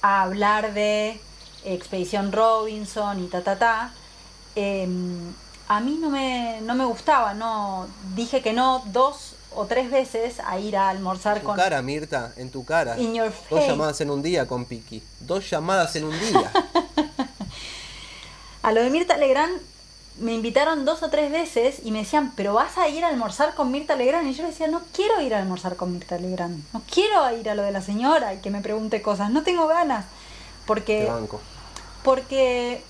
a hablar de Expedición Robinson y ta ta ta. A mí no me, no me gustaba, no dije que no dos o tres veces a ir a almorzar tu con. cara, Mirta, en tu cara. In your Dos face. llamadas en un día con Piki. Dos llamadas en un día. A lo de Mirta Legrand me invitaron dos o tres veces y me decían, pero vas a ir a almorzar con Mirta Legrand. Y yo le decía, no quiero ir a almorzar con Mirta Legrand. No quiero ir a lo de la señora y que me pregunte cosas. No tengo ganas. Te Porque, banco. porque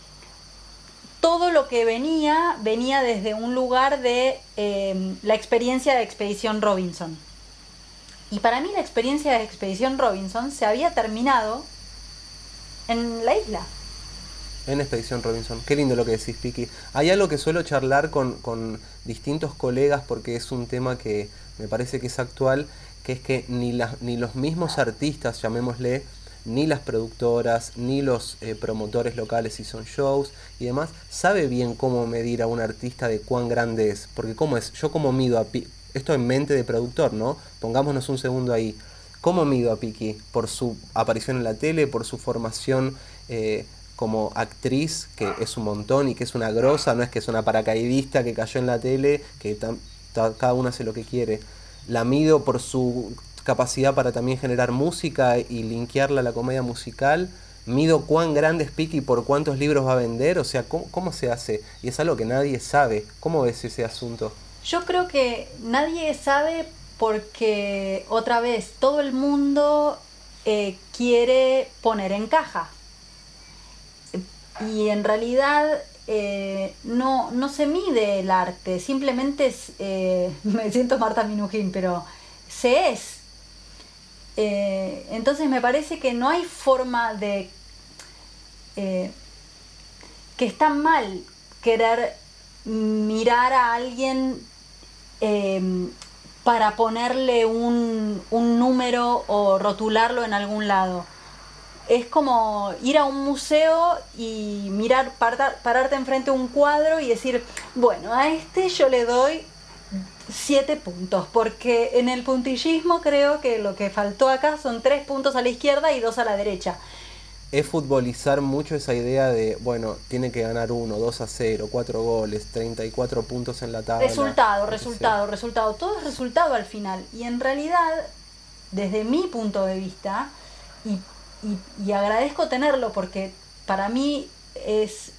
todo lo que venía venía desde un lugar de eh, la experiencia de Expedición Robinson. Y para mí la experiencia de Expedición Robinson se había terminado en la isla. En Expedición Robinson. Qué lindo lo que decís, Piki. Hay algo que suelo charlar con, con distintos colegas porque es un tema que me parece que es actual, que es que ni, las, ni los mismos artistas, llamémosle, ni las productoras, ni los eh, promotores locales si son shows y demás, sabe bien cómo medir a un artista de cuán grande es. Porque cómo es, yo como mido a Piki, esto en mente de productor, ¿no? Pongámonos un segundo ahí. ¿Cómo mido a Piki? Por su aparición en la tele, por su formación eh, como actriz, que es un montón y que es una grosa, no es que es una paracaidista que cayó en la tele, que cada una hace lo que quiere. La mido por su capacidad para también generar música y linkearla a la comedia musical. Mido cuán grande es Piki por cuántos libros va a vender, o sea, ¿cómo, cómo se hace? Y es algo que nadie sabe. ¿Cómo ves ese asunto? Yo creo que nadie sabe porque, otra vez, todo el mundo eh, quiere poner en caja. Y en realidad eh, no, no se mide el arte, simplemente es, eh, me siento Marta Minujín, pero se es. Eh, entonces me parece que no hay forma de... eh, que está mal querer mirar a alguien eh, para ponerle un, un número o rotularlo en algún lado. Es como ir a un museo y mirar, pararte enfrente de un cuadro y decir, bueno, a este yo le doy siete puntos, porque en el puntillismo creo que lo que faltó acá son tres puntos a la izquierda y dos a la derecha. Es futbolizar mucho esa idea de, bueno, tiene que ganar uno, 2 a 0, 4 goles, 34 puntos en la tabla. Resultado, resultado, resultado. Todo es resultado al final. Y en realidad, desde mi punto de vista, y, y- y agradezco tenerlo porque para mí es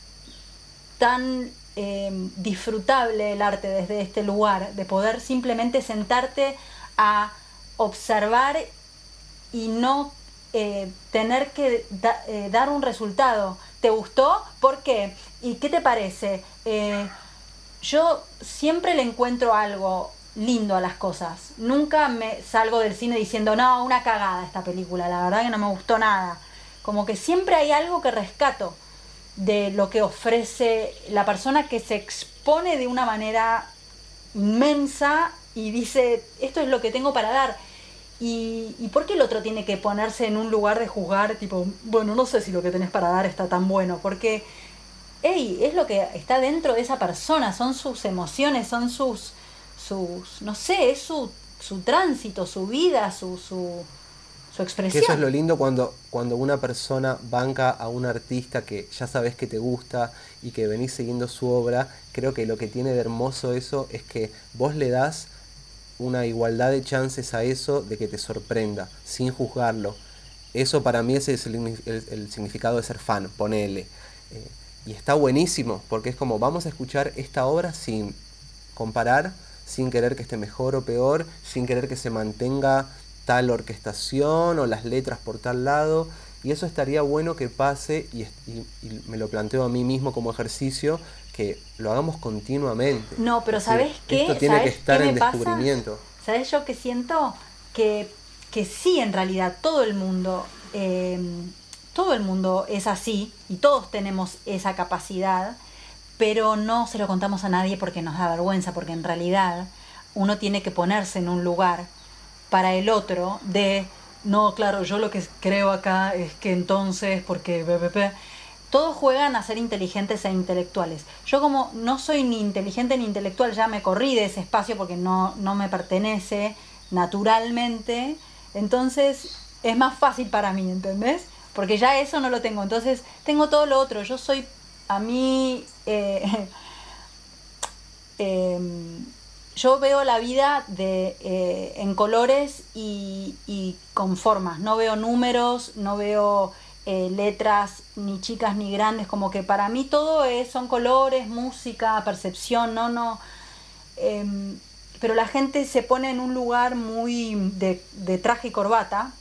tan eh, disfrutable el arte desde este lugar, de poder simplemente sentarte a observar y no eh, tener que eh, dar un resultado. ¿Te gustó? ¿Por qué? ¿Y qué te parece? Eh, yo siempre le encuentro algo lindo a las cosas. Nunca me salgo del cine diciendo, no, una cagada esta película, la verdad que no me gustó nada. Como que siempre hay algo que rescato de lo que ofrece la persona que se expone de una manera inmensa y dice, esto es lo que tengo para dar. ¿Y, ¿Y por qué el otro tiene que ponerse en un lugar de juzgar, tipo, bueno, no sé si lo que tenés para dar está tan bueno? Porque, hey, es lo que está dentro de esa persona, son sus emociones, son sus, sus no sé, es su, su tránsito, su vida, su, su, su expresión. eso es lo lindo cuando, cuando una persona banca a un artista que ya sabes que te gusta y que venís siguiendo su obra. Creo que lo que tiene de hermoso eso es que vos le das una igualdad de chances a eso de que te sorprenda, sin juzgarlo. Eso para mí ese es el, significado de ser fan, ponele. Eh, y está buenísimo, porque es como vamos a escuchar esta obra sin comparar, sin querer que esté mejor o peor, sin querer que se mantenga tal orquestación o las letras por tal lado. Y eso estaría bueno que pase, y, me lo planteo a mí mismo como ejercicio, que lo hagamos continuamente. No, pero ¿sabes qué? Esto tiene que estar en descubrimiento. ¿Sabes yo que siento? Que, que sí, en realidad, todo el mundo, eh, todo el mundo es así y todos tenemos esa capacidad, pero no se lo contamos a nadie porque nos da vergüenza, porque en realidad uno tiene que ponerse en un lugar para el otro de, no, claro, yo lo que creo acá es que entonces, porque... todos juegan a ser inteligentes e intelectuales. Yo como no soy ni inteligente ni intelectual, ya me corrí de ese espacio porque no, no me pertenece naturalmente. Entonces es más fácil para mí, ¿entendés? Porque ya eso no lo tengo. Entonces tengo todo lo otro. Yo soy, a mí, eh, em, yo veo la vida de, eh, en colores y, con formas. No veo números, no veo eh, letras ni chicas ni grandes. Como que para mí todo es, son colores, música, percepción, no, no. Em, pero la gente se pone en un lugar muy de, de traje y corbata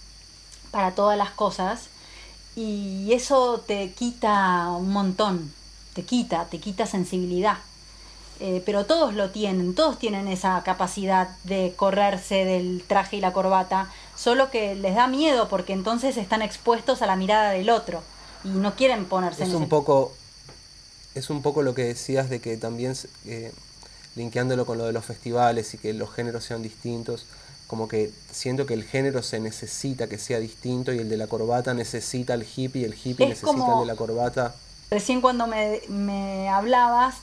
para todas las cosas y eso te quita un montón, te quita, te quita sensibilidad. Eh, pero todos lo tienen, todos tienen esa capacidad de correrse del traje y la corbata, solo que les da miedo porque entonces están expuestos a la mirada del otro y no quieren ponerse es en un poco Es un poco lo que decías de que también, eh, linkeándolo con lo de los festivales y que los géneros sean distintos, como que siento que el género se necesita que sea distinto y el de la corbata necesita el hippie y el hippie necesita el de la corbata. Recién cuando me, me hablabas,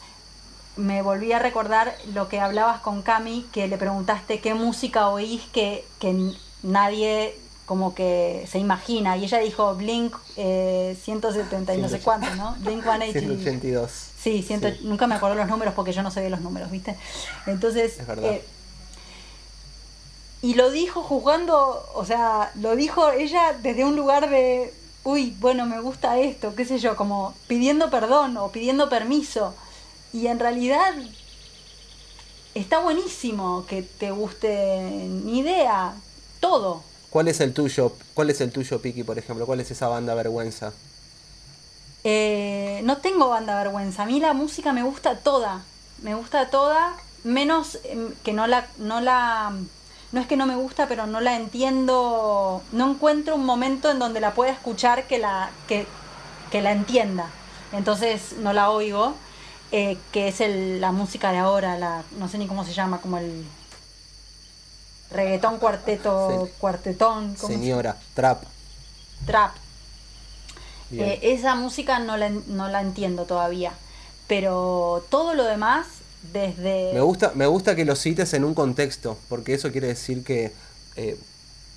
me volví a recordar lo que hablabas con Cami, que le preguntaste qué música oís que, que nadie como que se imagina. Y ella dijo Blink 170 eh, y no sé cuánto, ¿no? Blink 182. Sí, nunca me acuerdo los números porque yo no sé de los números, ¿viste? Entonces, eh, y lo dijo juzgando, o sea, lo dijo ella desde un lugar de, uy, bueno, me gusta esto, qué sé yo, como pidiendo perdón o pidiendo permiso. Y en realidad está buenísimo que te guste ni idea, todo. ¿Cuál es el tuyo? ¿Cuál es el tuyo, Piki, por ejemplo? ¿Cuál es esa banda vergüenza? Eh, no tengo banda vergüenza. A mí la música me gusta toda. Me gusta toda, menos em, que no la, no la. No es que no me gusta, pero no la entiendo. No encuentro un momento en donde la pueda escuchar que la, que, que la entienda. Entonces no la oigo. Eh, que es el, la música de ahora, la, no sé ni cómo se llama, como el reggaetón cuarteto, cuartetón. Señora, trap. Trap. Eh, esa música no la, no la entiendo todavía, pero todo lo demás, desde... Me gusta, me gusta que lo cites en un contexto, porque eso quiere decir que eh,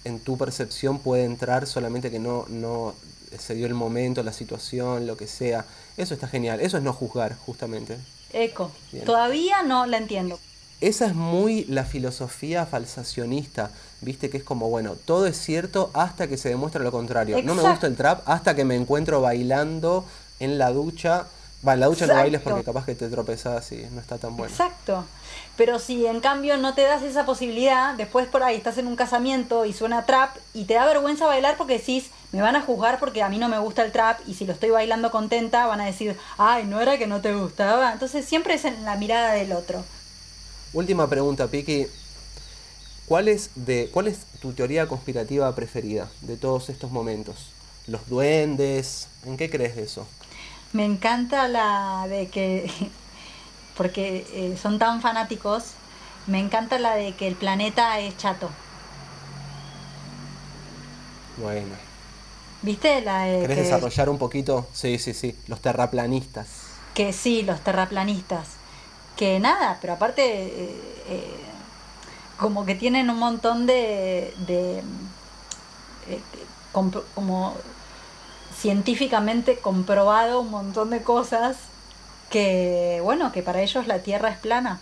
en tu percepción puede entrar solamente que no, no se dio el momento, la situación, lo que sea. Eso está genial. Eso es no juzgar, justamente. Eco. Todavía no la entiendo. Esa es muy la filosofía falsacionista, viste que es como, bueno, todo es cierto hasta que se demuestra lo contrario. No me gusta el trap hasta que me encuentro bailando en la ducha Va, en la ducha no bailes porque capaz que te tropezás y no está tan bueno. Exacto. Pero si en cambio no te das esa posibilidad, después por ahí estás en un casamiento y suena trap y te da vergüenza bailar porque decís, me van a juzgar porque a mí no me gusta el trap y si lo estoy bailando contenta van a decir, ay, no era que no te gustaba. Entonces siempre es en la mirada del otro. Última pregunta, Piki. ¿Cuál es, de, ¿Cuál es tu teoría conspirativa preferida de todos estos momentos? ¿Los duendes? ¿En qué crees de eso? Me encanta la de que, porque eh, son tan fanáticos, me encanta la de que el planeta es chato. Bueno. ¿Viste? La de ¿Querés desarrollar un poquito? Sí, sí, sí. Los terraplanistas. Que sí, los terraplanistas. Que nada, pero aparte, eh, eh, como que tienen un montón de, de eh, como científicamente comprobado un montón de cosas que, bueno, que para ellos la Tierra es plana.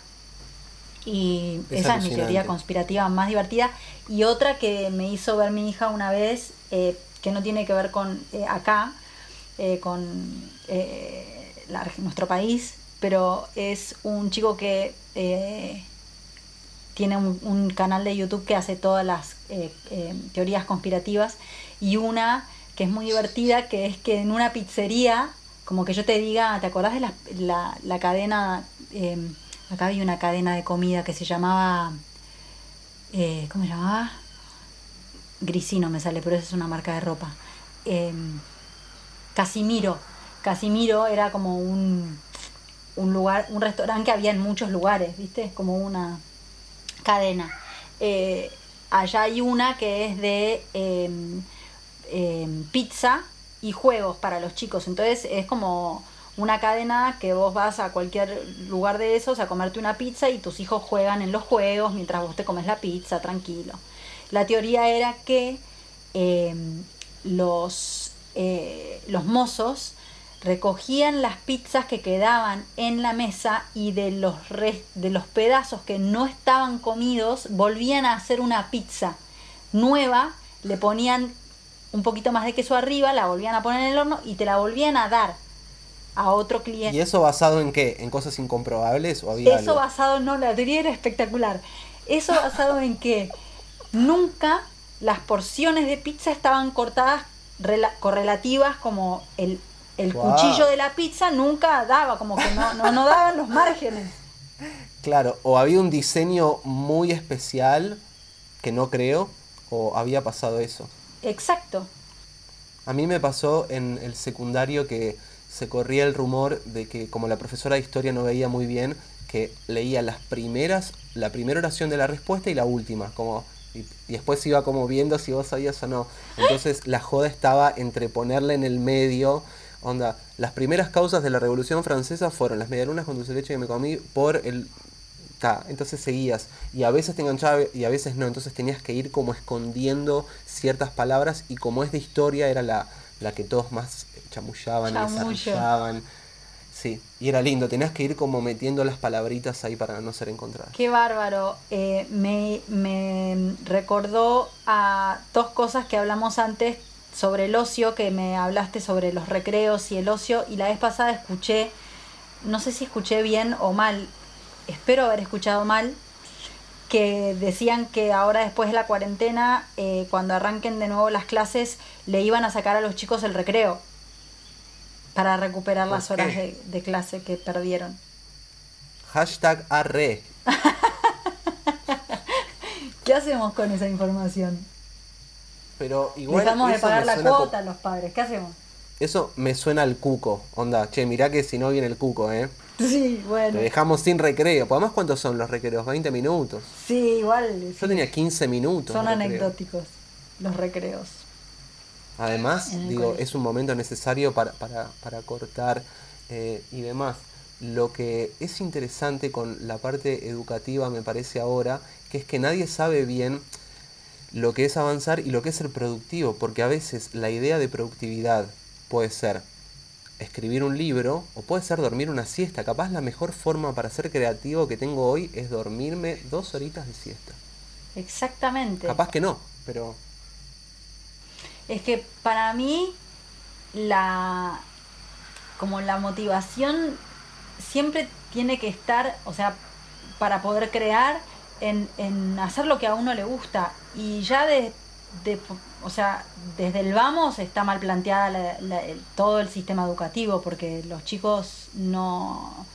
Y esa es mi teoría conspirativa más divertida. Y otra que me hizo ver mi hija una vez, eh, que no tiene que ver con eh, acá, eh, con nuestro país, pero es un chico que tiene un, canal de YouTube que hace todas las teorías conspirativas y una que es muy divertida, que es que en una pizzería, como que yo te diga, ¿te acordás de la, la, cadena? Acá había una cadena de comida que se llamaba. Eh, ¿Cómo se llamaba? Grisino me sale, pero esa es una marca de ropa. Em, Casimiro. Casimiro era como un, un lugar, un restaurante que había en muchos lugares, ¿viste? Como una cadena. Eh, allá hay una que es de em, em, pizza y juegos para los chicos. Entonces es como una cadena que vos vas a cualquier lugar de esos a comerte una pizza y tus hijos juegan en los juegos mientras vos te comes la pizza tranquilo. La teoría era que em, los, eh, los mozos recogían las pizzas que quedaban en la mesa y de los, de los pedazos que no estaban comidos volvían a hacer una pizza nueva, le ponían un poquito más de queso arriba, la volvían a poner en el horno y te la volvían a dar a otro cliente. ¿Y eso basado en qué? ¿En cosas incomprobables o había Eso basado, no, la teoría era espectacular. Eso basado en que nunca las porciones de pizza estaban cortadas correlativas como el, cuchillo de la pizza nunca daba, como que no, no, no daban los márgenes. Claro, o había un diseño muy especial, que no creo, o había pasado eso. Exacto. A mí me pasó en el secundario que se corría el rumor de que como la profesora de historia no veía muy bien, que leía las primeras, la primera oración de la respuesta y la última, como y, después iba como viendo si vos sabías o no. Entonces la joda estaba entre ponerle en el medio, onda, las primeras causas de la Revolución Francesa fueron las medialunas con dulce leche que me comí por el ta, entonces seguías y a veces te enganchaba y a veces no, entonces tenías que ir como escondiendo ciertas palabras y como es de historia era la, la que todos más chamullaban, desarrollaban. Sí, y era lindo, tenías que ir como metiendo las palabritas ahí para no ser encontradas. Qué bárbaro. Eh, me, me recordó a dos cosas que hablamos antes sobre el ocio, que me hablaste sobre los recreos y el ocio, y la vez pasada escuché, no sé si escuché bien o mal, espero haber escuchado mal, que decían que ahora después de la cuarentena, eh, cuando arranquen de nuevo las clases, le iban a sacar a los chicos el recreo para recuperar las horas de, clase que perdieron. Hashtag arre. ¿Qué hacemos con esa información? Pero igual. Dejamos de pagar la cuota a los padres. ¿Qué hacemos? Eso me suena al cuco. Onda, che, mirá que si no viene el cuco, ¿eh? Sí, bueno. Te dejamos sin recreo. Pues además, ¿cuántos son los recreos? 20 minutos. Sí, igual. Yo tenía 15 minutos. Son anecdóticos los recreos. Además, digo, es un momento necesario para, cortar eh, y demás. Lo que es interesante con la parte educativa, me parece ahora, que es que nadie sabe bien lo que es avanzar y lo que es ser productivo, porque a veces la idea de productividad puede ser escribir un libro o puede ser dormir una siesta. Capaz la mejor forma para ser creativo que tengo hoy es dormirme dos horitas de siesta. Exactamente. Capaz que no, pero... Es que para mí la como la motivación siempre tiene que estar, o sea, para poder crear en, en hacer lo que a uno le gusta. Y ya de, de o sea, desde el vamos está mal planteada todo el sistema educativo porque los chicos no,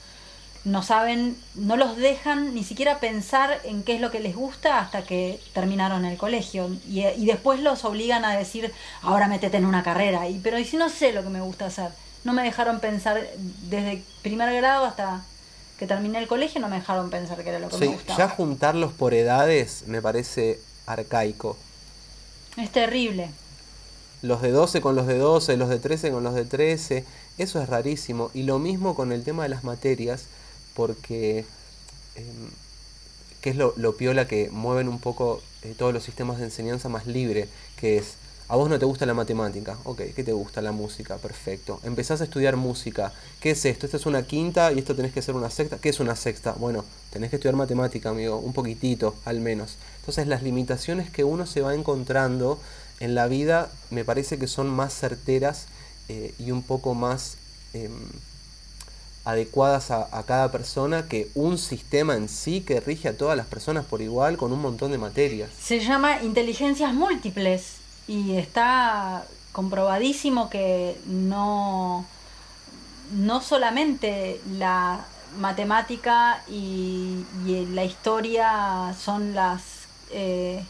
no saben, no los dejan ni siquiera pensar en qué es lo que les gusta hasta que terminaron el colegio y, después los obligan a decir, ahora métete en una carrera, y, pero ¿y si no sé lo que me gusta hacer? No me dejaron pensar desde primer grado hasta que terminé el colegio, no me dejaron pensar que era lo que me gustaba. Ya juntarlos por edades me parece arcaico. Es terrible. Los de 12 con los de 12, los de 13 con los de 13, eso es rarísimo. Y lo mismo con el tema de las materias, porque em, que es lo, piola que mueven un poco eh, todos los sistemas de enseñanza más libre, que es A vos no te gusta la matemática, ok, ¿qué te gusta? La música, perfecto. Empezás a estudiar música, ¿qué es esto? Esta es una quinta y esto tenés que ser una sexta. ¿Qué es una sexta? Bueno, tenés que estudiar matemática, amigo, un poquitito al menos. Entonces las limitaciones que uno se va encontrando en la vida me parece que son más certeras eh, y un poco más em, adecuadas a, cada persona que un sistema en sí que rige a todas las personas por igual con un montón de materias. Se llama inteligencias múltiples y está comprobadísimo que no, no solamente la matemática y, y la historia son las eh,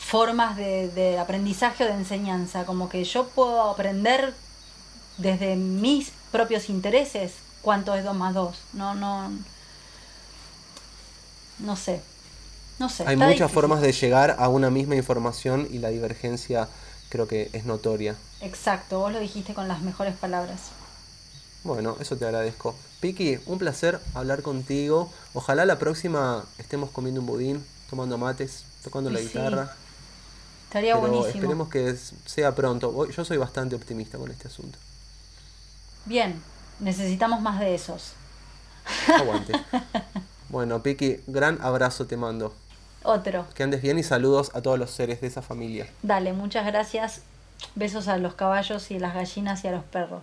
formas de, de, aprendizaje o de enseñanza, como que yo puedo aprender desde mis propios intereses cuánto es 2 más 2. No, no, no sé. No sé. Hay muchas difícil. formas de llegar a una misma información y la divergencia creo que es notoria. Exacto, vos lo dijiste con las mejores palabras. Bueno, eso te agradezco. Piki, un placer hablar contigo. Ojalá la próxima estemos comiendo un budín, tomando mates, tocando la sí. guitarra. Estaría Pero buenísimo. Esperemos que sea pronto. Yo soy bastante optimista con este asunto. Bien, necesitamos más de esos. Aguante. bueno, Piki, gran abrazo te mando. Otro. Que andes bien y saludos a todos los seres de esa familia. Dale, muchas gracias. Besos a los caballos y las gallinas y a los perros.